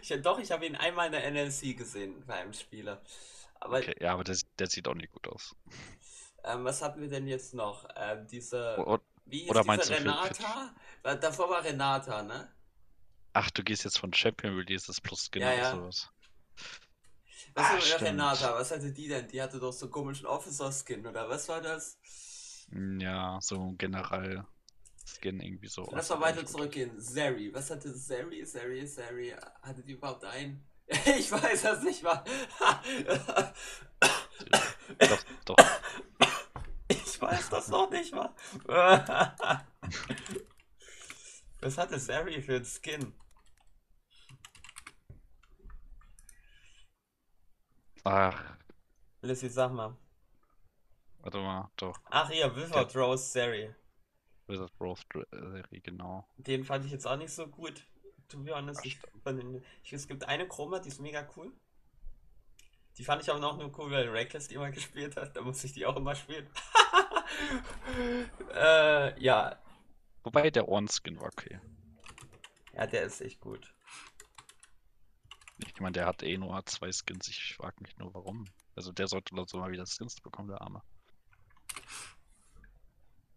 Ich, doch, ich habe ihn einmal in der NLC gesehen bei einem Spieler. Aber, okay, ja, aber der, der sieht auch nicht gut aus. Ähm, was hatten wir denn jetzt noch? Ähm, diese. O wie hieß oder meinst diese Renata? Für... Davor war Renata, ne? Ach, du gehst jetzt von Champion Releases plus genau ja, ja. sowas. Was Ach, war Renata? Was hatte die denn? Die hatte doch so einen komischen Officer-Skin, oder was war das? Ja, so generell Skin irgendwie so. Lass mal weiter zurückgehen. Zeri. Was hatte Zeri? Zeri, Zeri. Hatte die überhaupt einen? [laughs] ich weiß das nicht mal. doch, doch. [laughs] Ich weiß das noch nicht mal. [laughs] Was hatte Zeri für ein Skin? Ach. Lissy, sag mal. Warte mal, doch. Ach hier, Wizard ja. Rose Serie. Wizard Rose Serie, genau. Den fand ich jetzt auch nicht so gut. To be honest, ich, den, ich, es gibt eine Chroma, die ist mega cool. Die fand ich aber noch nur cool, weil Reckless die immer [laughs] gespielt hat. Da muss ich die auch immer spielen. [laughs] äh, ja. Wobei der One-Skin war okay. Ja, der ist echt gut. Ich meine, der hat eh nur zwei Skins. Ich frage mich nur, warum. Also der sollte so mal wieder Skins bekommen, der Arme.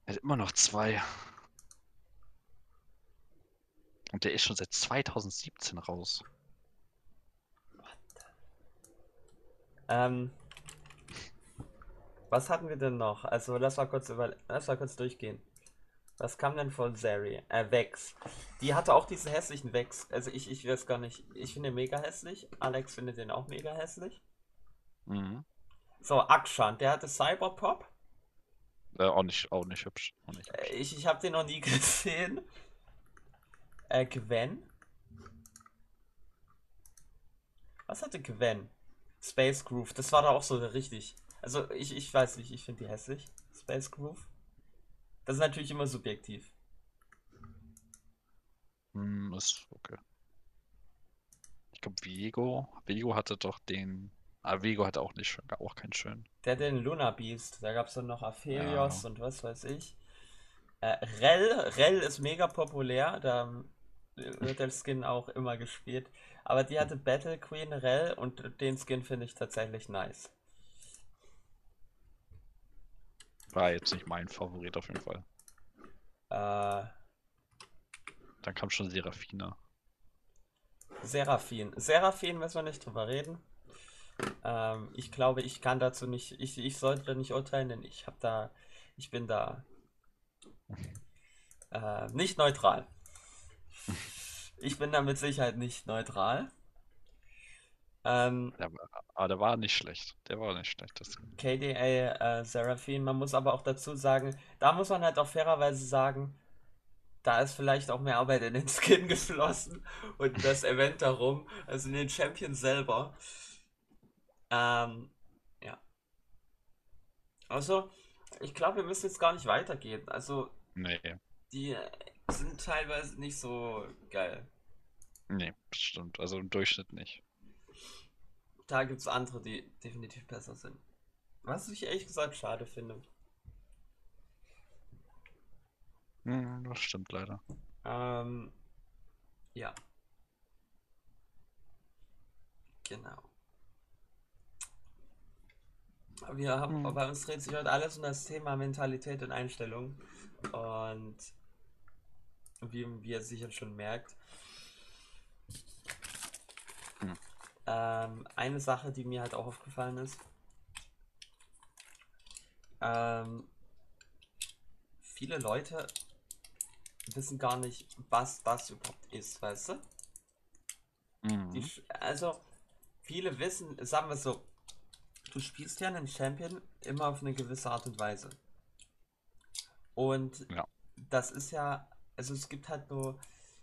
Er hat immer noch zwei. Und der ist schon seit 2017 raus. Ähm, was hatten wir denn noch? Also lass mal kurz über, lass mal kurz durchgehen. Was kam denn von Zeri? Äh, Vex. Die hatte auch diese hässlichen Vex. Also ich, ich weiß gar nicht. Ich finde den mega hässlich. Alex findet den auch mega hässlich. Mhm. So, Akshan, der hatte Cyberpop. Äh, auch, nicht, auch nicht hübsch. Auch nicht hübsch. Ich, ich habe den noch nie [laughs] gesehen. Äh, Gwen. Was hatte Gwen? Space Groove. Das war da auch so richtig. Also ich, ich weiß nicht, ich finde die hässlich. Space Groove. Das ist natürlich immer subjektiv. Hm, ist okay. Ich glaube, Viego. Viego hatte doch den. Viego hatte auch nicht schön, auch keinen schönen. Der hat den Luna Beast. Da gab es dann noch Aphelios Ja. und was weiß ich. Äh, Rell, Rell ist mega populär. Da wird der Skin auch immer gespielt. Aber die hatte Battle Queen Rell und den Skin finde ich tatsächlich nice. War jetzt nicht mein Favorit auf jeden Fall. Äh, Dann kam schon Serafina. Seraphin. Seraphin müssen wir nicht drüber reden. Ähm, ich glaube, ich kann dazu nicht, ich, ich sollte nicht urteilen, denn ich habe da, ich bin da äh, nicht neutral. Ich bin da mit Sicherheit nicht neutral. Ähm, Der war, aber der war nicht schlecht. Der war nicht schlecht. Das, KDA äh, Seraphine, man muss aber auch dazu sagen, da muss man halt auch fairerweise sagen, da ist vielleicht auch mehr Arbeit in den Skin [laughs] geflossen und das Event darum, also in den Champion selber. Ähm, ja. Also, ich glaube, wir müssen jetzt gar nicht weitergehen. Also, nee, die äh, sind teilweise nicht so geil. nee, bestimmt. Also im Durchschnitt nicht. Da gibt es andere, die definitiv besser sind. Was ich ehrlich gesagt schade finde. Hm, das stimmt leider. Ähm, ja. Genau. Wir haben, Hm. bei uns dreht sich heute alles um das Thema Mentalität und Einstellung. Und wie, wie ihr sicher schon merkt, Hm. ähm, eine Sache, die mir halt auch aufgefallen ist, ähm, viele Leute wissen gar nicht, was das überhaupt ist, weißt du? Die, Mhm. sch- also, viele wissen, sagen wir so, du spielst ja einen Champion immer auf eine gewisse Art und Weise. Und Ja. das ist ja, also es gibt halt nur,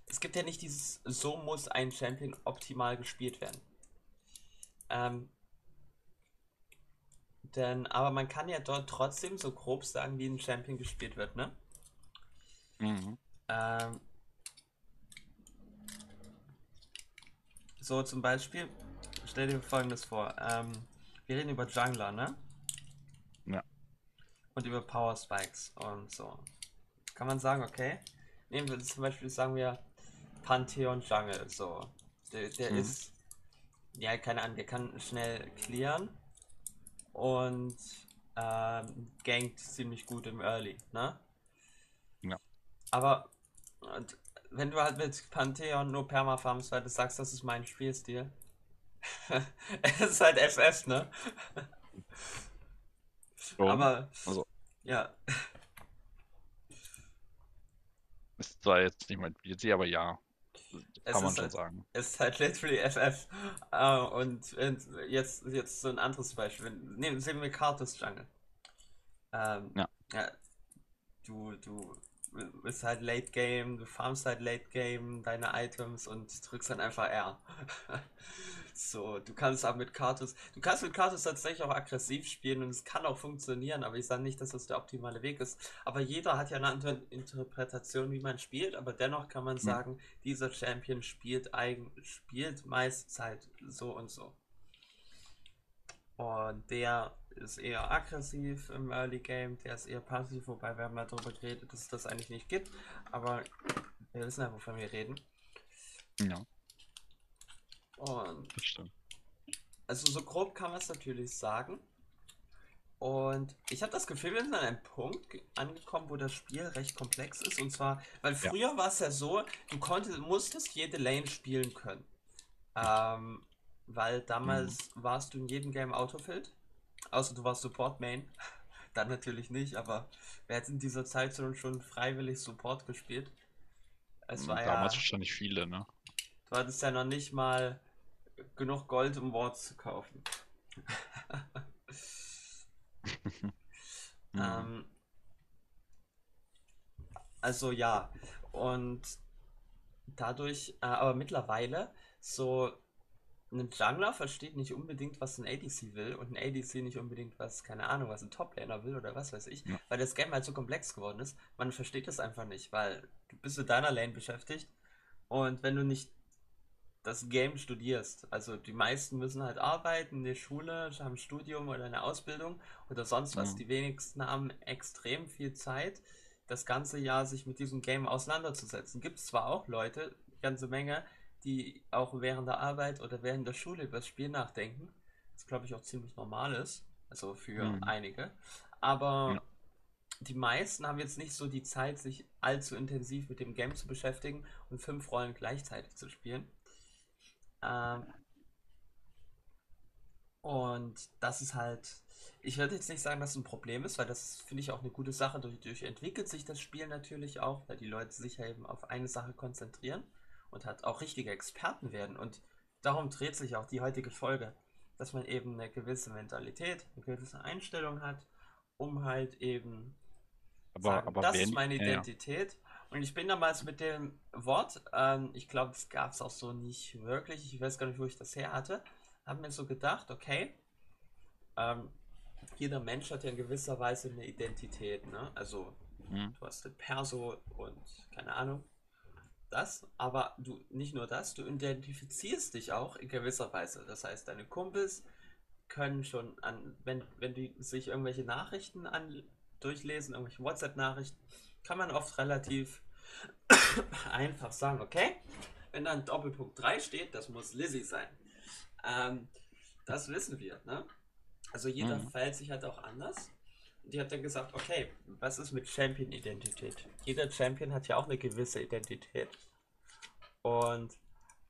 es gibt ja nicht dieses, so muss ein Champion optimal gespielt werden. Ähm, denn, aber man kann ja dort trotzdem so grob sagen, wie ein Champion gespielt wird, ne? Mhm. Ähm, so zum Beispiel, stell dir folgendes vor. Ähm, wir reden über Jungler, ne? Ja. Und über Power Spikes und so. Kann man sagen, okay? Nehmen wir zum Beispiel, sagen wir, Pantheon Jungle, so. Der, der Mhm. ist, ja, keine Ahnung, der kann schnell clearen und ähm, gankt ziemlich gut im Early, ne? Ja. Aber wenn du halt mit Pantheon nur Permafarms, weil du sagst, das ist mein Spielstil. [laughs] es ist halt FF, ne? So, Aber also ja, ist zwar jetzt nicht mein Spiel, aber ja, es kann man ist schon halt, sagen. es ist halt literally FF. Äh, und, und jetzt, jetzt so ein anderes Beispiel. Nehmen, sehen wir Kartus Jungle. Ähm, Ja. ja. Du, du bist halt Late Game, du farmst halt Late Game deine Items und drückst dann einfach R. [laughs] So, du kannst aber mit Kartus, du kannst mit Kartus tatsächlich auch aggressiv spielen und es kann auch funktionieren, aber ich sage nicht, dass das der optimale Weg ist. Aber jeder hat ja eine andere Interpretation, wie man spielt, aber dennoch kann man sagen, dieser Champion spielt eigen, spielt meistens halt so und so. Und der ist eher aggressiv im Early Game, der ist eher passiv, wobei wir haben mal darüber geredet, dass es das eigentlich nicht gibt, aber wir wissen ja, wovon wir reden. Ja. Und Das stimmt. also so grob kann man es natürlich sagen. Und ich habe das Gefühl, wir sind an einem Punkt ge- angekommen, wo das Spiel recht komplex ist. Und zwar, weil Ja. früher war es ja so, du konntest, musstest jede Lane spielen können. Ähm, weil damals warst du in jedem Game Autofilled. Außer du warst Support Main. [laughs] Dann natürlich nicht, aber wer hat in dieser Zeit schon, schon freiwillig Support gespielt? Es war Damals ja, wahrscheinlich viele, ne? du hattest ja noch nicht mal genug Gold, um Wards zu kaufen. Mhm. [laughs] Ähm, also ja, und dadurch, äh, aber mittlerweile, so ein Jungler versteht nicht unbedingt, was ein ADC will und ein ADC nicht unbedingt, was, keine Ahnung, was ein Toplaner will oder was weiß ich, Ja. weil das Game halt so komplex geworden ist. Man versteht das einfach nicht, weil du bist mit deiner Lane beschäftigt und wenn du nicht das Game studierst, also die meisten müssen halt arbeiten, in der Schule, haben ein Studium oder eine Ausbildung oder sonst was, Mhm. die wenigsten haben extrem viel Zeit, das ganze Jahr sich mit diesem Game auseinanderzusetzen. Gibt es zwar auch Leute, eine ganze Menge, die auch während der Arbeit oder während der Schule über das Spiel nachdenken, was glaube ich auch ziemlich normal ist, also für Mhm. einige, aber Ja. die meisten haben jetzt nicht so die Zeit, sich allzu intensiv mit dem Game zu beschäftigen und fünf Rollen gleichzeitig zu spielen. Ähm, und das ist halt, ich würde jetzt nicht sagen, dass es ein Problem ist, weil das finde ich auch eine gute Sache. Dadurch entwickelt sich das Spiel natürlich auch, weil die Leute sich ja eben auf eine Sache konzentrieren und halt auch richtige Experten werden. Und darum dreht sich auch die heutige Folge, dass man eben eine gewisse Mentalität, eine gewisse Einstellung hat, um halt eben Aber, sagen, aber das wer ist meine ja, ja. Identität. Und ich bin damals mit dem Wort, ähm, ich glaube, das gab es auch so nicht wirklich, ich weiß gar nicht, wo ich das her hatte, habe mir so gedacht, okay, ähm, jeder Mensch hat ja in gewisser Weise eine Identität, ne? Also Mhm. du hast den Perso und keine Ahnung, das, aber du nicht nur das, du identifizierst dich auch in gewisser Weise. Das heißt, deine Kumpels können schon an, wenn, wenn die sich irgendwelche Nachrichten an, durchlesen, irgendwelche WhatsApp-Nachrichten, kann man oft relativ [coughs] einfach sagen, okay, wenn dann Doppelpunkt 3 steht, das muss Lizzie sein. Ähm, das wissen wir, ne? Also jeder Mhm. verhält sich halt auch anders. Die hat dann gesagt, okay, was ist mit Champion-Identität? Jeder Champion hat ja auch eine gewisse Identität. Und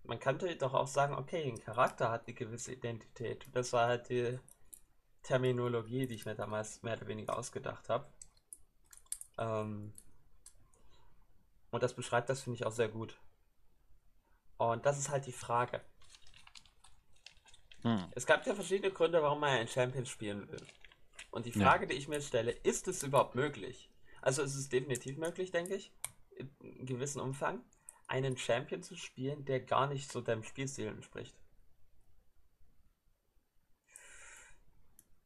man könnte doch auch sagen, okay, ein Charakter hat eine gewisse Identität. Das war halt die Terminologie, die ich mir damals mehr oder weniger ausgedacht habe. Ähm, und das beschreibt das, finde ich, auch sehr gut. Und das ist halt die Frage. Mhm. Es gab ja verschiedene Gründe, warum man einen Champion spielen will. Und die Ja. Frage, die ich mir stelle, ist es überhaupt möglich? Also es ist definitiv möglich, denke ich, in gewissem Umfang, einen Champion zu spielen, der gar nicht so deinem Spielstil entspricht.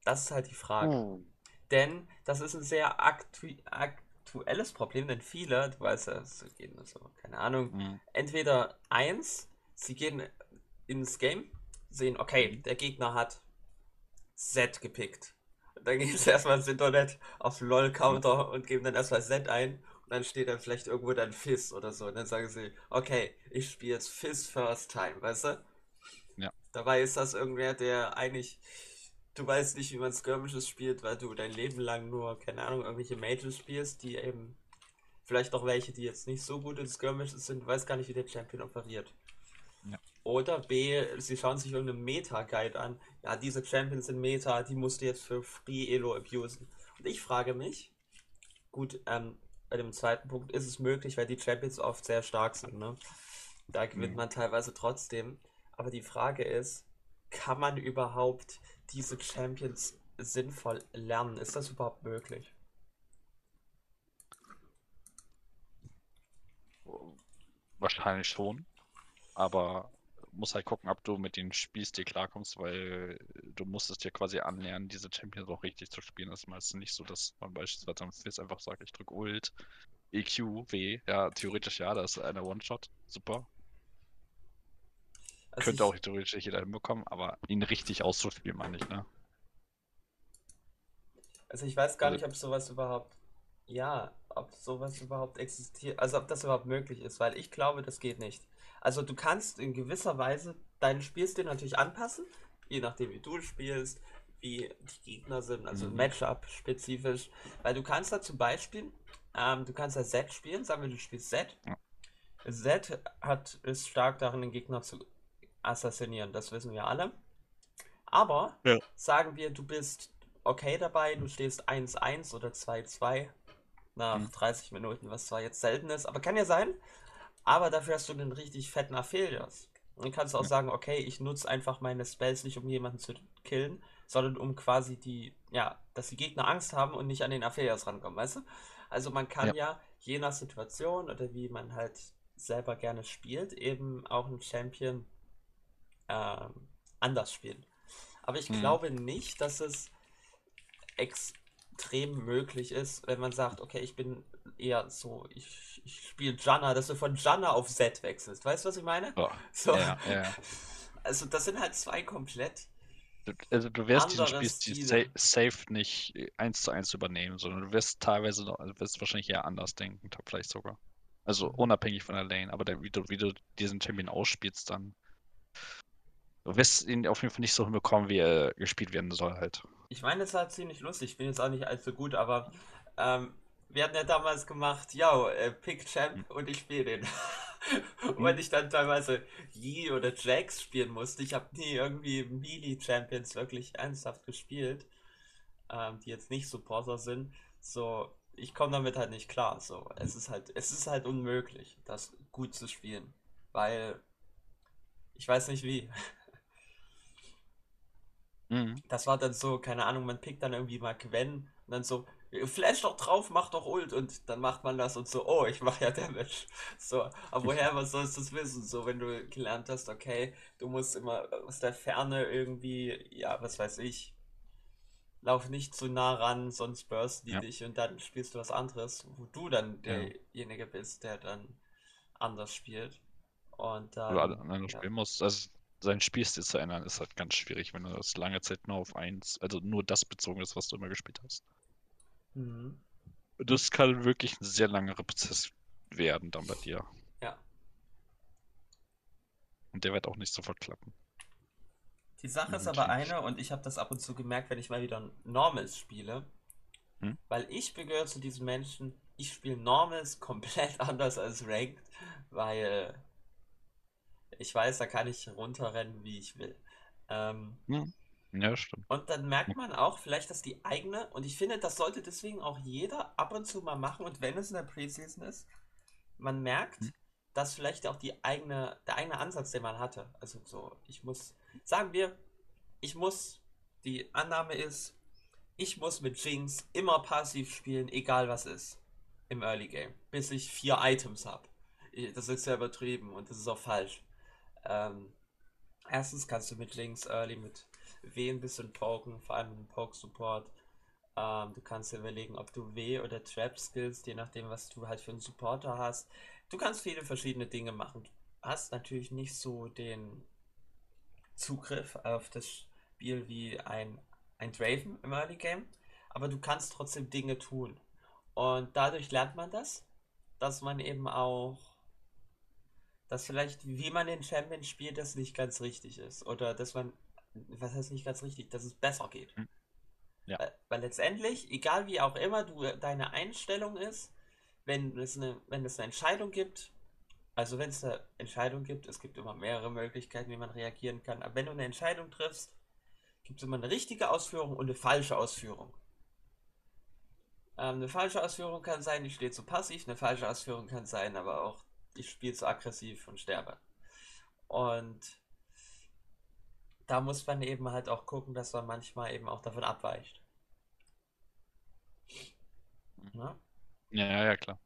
Das ist halt die Frage. Uh. Denn das ist ein sehr aktu aktuelles Problem, denn viele, du weißt ja, es gehen so, keine Ahnung, Mhm. entweder eins, sie gehen ins Game, sehen, okay, der Gegner hat Z gepickt. Dann gehen sie erstmal ins Internet auf LOL-Counter und geben dann erstmal Z ein. Und dann steht dann vielleicht irgendwo dann Fizz oder so. Und dann sagen sie, okay, ich spiele jetzt Fizz First Time, weißt du? Ja. Dabei ist das irgendwer, der eigentlich, du weißt nicht, wie man Skirmishes spielt, weil du dein Leben lang nur, keine Ahnung, irgendwelche Mages spielst, die eben, vielleicht auch welche, die jetzt nicht so gut in Skirmishes sind, du weißt gar nicht, wie der Champion operiert. Oder B, sie schauen sich irgendeinen Meta-Guide an. Ja, diese Champions sind Meta, die musst du jetzt für Free Elo abusen. Und ich frage mich, gut, ähm, bei dem zweiten Punkt ist es möglich, weil die Champions oft sehr stark sind, ne? Da gewinnt Mhm. man teilweise trotzdem. Aber die Frage ist, kann man überhaupt diese Champions sinnvoll lernen? Ist das überhaupt möglich? Wahrscheinlich schon. Aber muss halt gucken, ob du mit den Spielstil klarkommst, weil du musst es dir quasi anlernen, diese Champions auch richtig zu spielen. Das ist meistens nicht so, dass man beispielsweise am Fizz einfach sagt, ich drücke Ult, EQ, W. Ja, theoretisch ja, das ist eine One-Shot. Super. Also Könnte auch theoretisch jeder hinbekommen, aber ihn richtig auszuspielen, meine ich, ne? Also ich weiß gar Also- nicht, ob sowas überhaupt, ja, ob sowas überhaupt existiert, also ob das überhaupt möglich ist, weil ich glaube, das geht nicht. Also du kannst in gewisser Weise deinen Spielstil natürlich anpassen, je nachdem wie du spielst, wie die Gegner sind, also Mhm. Matchup spezifisch. Weil du kannst da zum Beispiel, ähm, du kannst ja Z spielen, sagen wir, du spielst Z. Ja. Z hat, ist stark darin, den Gegner zu assassinieren, das wissen wir alle. Aber Ja. sagen wir, du bist okay dabei, du stehst 1-1 oder 2-2 nach Mhm. 30 Minuten, was zwar jetzt selten ist, aber kann ja sein. Aber dafür hast du einen richtig fetten Aphelios. Und dann kannst du auch Ja. sagen, okay, ich nutze einfach meine Spells nicht, um jemanden zu killen, sondern um quasi die, ja, dass die Gegner Angst haben und nicht an den Aphelios rankommen, weißt du? Also man kann ja, je nach Situation oder wie man halt selber gerne spielt, eben auch einen Champion ähm, anders spielen. Aber ich Mhm. glaube nicht, dass es extrem möglich ist, wenn man sagt, okay, ich bin eher so, ich, ich spiele Janna, dass du von Janna auf Z wechselst. Weißt du, was ich meine? Ja. So. Ja, ja. [laughs] Also das sind halt zwei komplett. Du, also du wirst diesen Spielstil sa safe nicht eins zu eins übernehmen, sondern du wirst teilweise noch, also wirst wahrscheinlich eher anders denken, vielleicht sogar. Also Mhm. unabhängig von der Lane, aber der, wie, du, wie du diesen Champion ausspielst, dann du wirst ihn auf jeden Fall nicht so hinbekommen, wie er gespielt werden soll halt. Ich meine, es war ziemlich lustig. Ich bin jetzt auch nicht allzu gut, aber ähm, wir hatten ja damals gemacht, ja, äh, Pick Champ und ich spiele den. [laughs] und wenn ich dann teilweise Yi oder Jax spielen musste, ich habe nie irgendwie Melee Champions wirklich ernsthaft gespielt, ähm, die jetzt nicht Supporter sind. So, ich komme damit halt nicht klar. So, es ist halt, es ist halt unmöglich, das gut zu spielen, weil ich weiß nicht wie. Mhm. Das war dann so, keine Ahnung, man pickt dann irgendwie mal Gwen und dann so, flash doch drauf, mach doch Ult und dann macht man das und so, oh, ich mache ja Damage. [laughs] So, aber woher, was sollst du das wissen? So, wenn du gelernt hast, okay, du musst immer aus der Ferne irgendwie, ja, was weiß ich, lauf nicht zu nah ran, sonst bursten die Ja. dich und dann spielst du was anderes, wo du dann derjenige bist, der dann anders spielt. Und dann, Oder anderen ja. spielen musst. Also sein Spielstil zu ändern, ist halt ganz schwierig, wenn du das lange Zeit nur auf eins, also nur das bezogen ist, was du immer gespielt hast. Mhm. Das kann wirklich ein sehr langer Prozess werden dann bei dir. Ja. Und der wird auch nicht sofort klappen. Die Sache ist aber eine, und ich habe das ab und zu gemerkt, wenn ich mal wieder Normals spiele, Hm? weil ich gehöre zu diesen Menschen, ich spiele Normals [laughs] komplett anders als Ranked, weil ich weiß, da kann ich runterrennen, wie ich will. Ähm, Ja, stimmt. und dann merkt man auch vielleicht, dass die eigene, und ich finde, das sollte deswegen auch jeder ab und zu mal machen, und wenn es in der Preseason ist, man merkt, Hm. dass vielleicht auch die eigene, der eigene Ansatz, den man hatte. Also so, ich muss, sagen wir, ich muss, die Annahme ist, ich muss mit Jinx immer passiv spielen, egal was ist, im Early Game, bis ich vier Items habe. Das ist ja übertrieben und das ist auch falsch. Ähm, erstens kannst du mit Jinx Early mit W ein bisschen poken, vor allem mit dem Poke-Support. Ähm, du kannst dir überlegen, ob du W oder Trap skills, je nachdem, was du halt für einen Supporter hast. Du kannst viele verschiedene Dinge machen. Du hast natürlich nicht so den Zugriff auf das Spiel wie ein, ein Draven im Early Game, aber du kannst trotzdem Dinge tun. Und dadurch lernt man das, dass man eben auch, dass vielleicht, wie man den Champion spielt, das nicht ganz richtig ist. Oder dass man, was heißt nicht ganz richtig, dass es besser geht. Hm. Ja. Weil, weil letztendlich, egal wie auch immer du deine Einstellung ist, wenn es eine, wenn es eine Entscheidung gibt, also wenn es eine Entscheidung gibt, es gibt immer mehrere Möglichkeiten, wie man reagieren kann, aber wenn du eine Entscheidung triffst, gibt es immer eine richtige Ausführung und eine falsche Ausführung. Ähm, eine falsche Ausführung kann sein, ich stehe zu passiv, eine falsche Ausführung kann sein, aber auch ich spiele zu aggressiv und sterbe. Und da muss man eben halt auch gucken, dass man manchmal eben auch davon abweicht. Ja? Ja, ja, klar.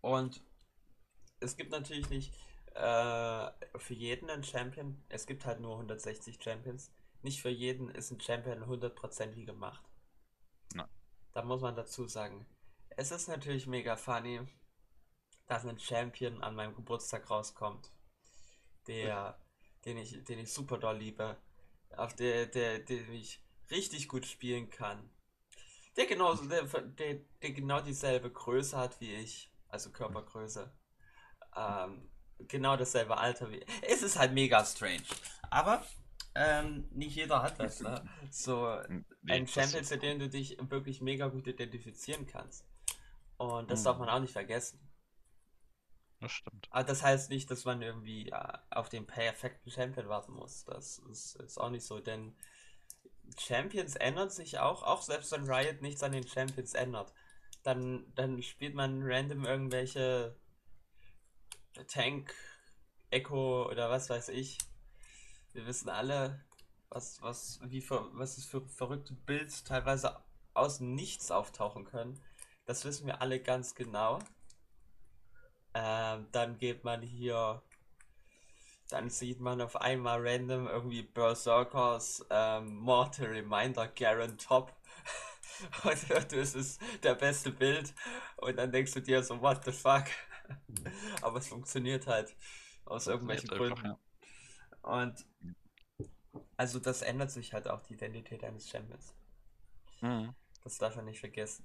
Und es gibt natürlich nicht äh, für jeden einen Champion. Es gibt halt nur 160 Champions. Nicht für jeden ist ein Champion hundertprozentig gemacht. Nein. Da muss man dazu sagen. Es ist natürlich mega funny, dass ein Champion an meinem Geburtstag rauskommt, der, den ich, den ich super doll liebe, auf der, der, den ich richtig gut spielen kann, der genauso, der, der, der genau dieselbe Größe hat wie ich, also Körpergröße, ähm, genau dasselbe Alter wie. Es ist halt mega strange. Aber ähm, nicht jeder hat das, ne? [laughs] So ein Champion, zu dem du dich wirklich mega gut identifizieren kannst. Und das Mhm. darf man auch nicht vergessen. Das stimmt. Aber das heißt nicht, dass man irgendwie äh, auf den perfekten Champion warten muss. Das ist, ist auch nicht so, denn Champions ändern sich auch, auch selbst wenn Riot nichts an den Champions ändert. Dann, dann spielt man random irgendwelche Tank, Echo oder was weiß ich. Wir wissen alle, was, was, wie was es für verrückte Builds teilweise aus Nichts auftauchen können. Das wissen wir alle ganz genau. Ähm, dann geht man hier, dann sieht man auf einmal random irgendwie Berserkers ähm, Mortal Reminder Garen Top. [laughs] Und das ist der beste Bild. Und dann denkst du dir so, what the fuck? [laughs] Aber es funktioniert halt aus irgendwelchen Gründen. einfach, Und also das ändert sich halt auch die Identität eines Champions. Mhm. Das darf man nicht vergessen.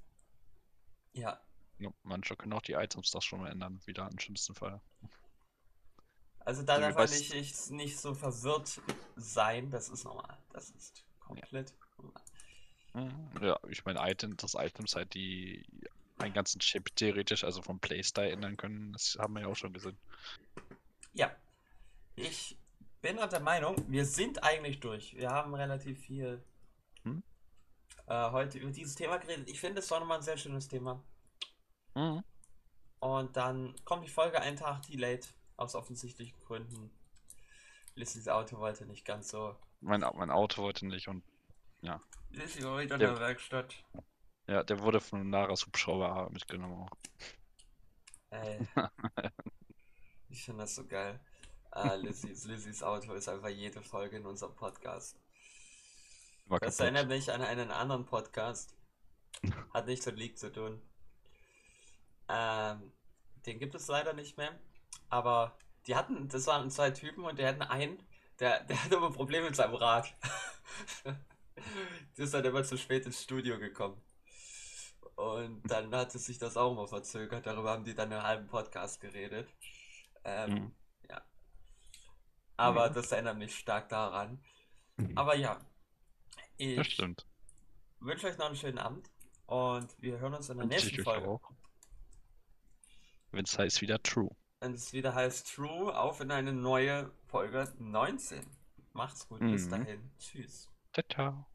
Ja, Ja, Manche können auch die Items das schon mal ändern, wieder im schlimmsten Fall. also da So wie darf man nicht, nicht, nicht so verwirrt sein. Das ist normal. Das ist komplett normal. Mhm. Ja, ich meine, Item, das Items halt, die einen ganzen Chip theoretisch, also vom Playstyle ändern können, das haben wir ja auch schon gesehen. Ja, ich bin auch der Meinung, wir sind eigentlich durch. Wir haben relativ viel Hm? äh, heute über dieses Thema geredet. Ich finde, es war nochmal ein sehr schönes Thema. Mhm. Und dann kommt die Folge einen Tag delayed, aus offensichtlichen Gründen. Lissys Auto wollte nicht ganz so. Mein, mein Auto wollte nicht und Lissy war wieder in Ja. der Werkstatt. ja, der wurde von Naras Hubschrauber mitgenommen. Ey. [laughs] ich finde das so geil. Äh, Lissys, Lissys Auto ist einfach jede Folge in unserem Podcast. War Das kaputt. erinnert mich an einen anderen Podcast. Hat nichts mit League zu tun. Ähm, den gibt es leider nicht mehr. Aber die hatten, das waren zwei Typen und die hatten einen, der, [laughs] der hatte immer Probleme mit seinem Rad. [laughs] der ist dann immer zu spät ins Studio gekommen. Und dann hatte sich das auch immer verzögert. Darüber haben die dann einen halben Podcast geredet. Ähm, Mhm. Aber Mhm. das erinnert mich stark daran. Aber ja, ich stimmt. wünsche euch noch einen schönen Abend und wir hören uns in der nächsten Folge. auch. Wenn es heißt wieder True. Wenn es wieder heißt True, auf in eine neue Folge 19. Macht's gut, bis Mhm. dahin. Tschüss. Ciao, ciao.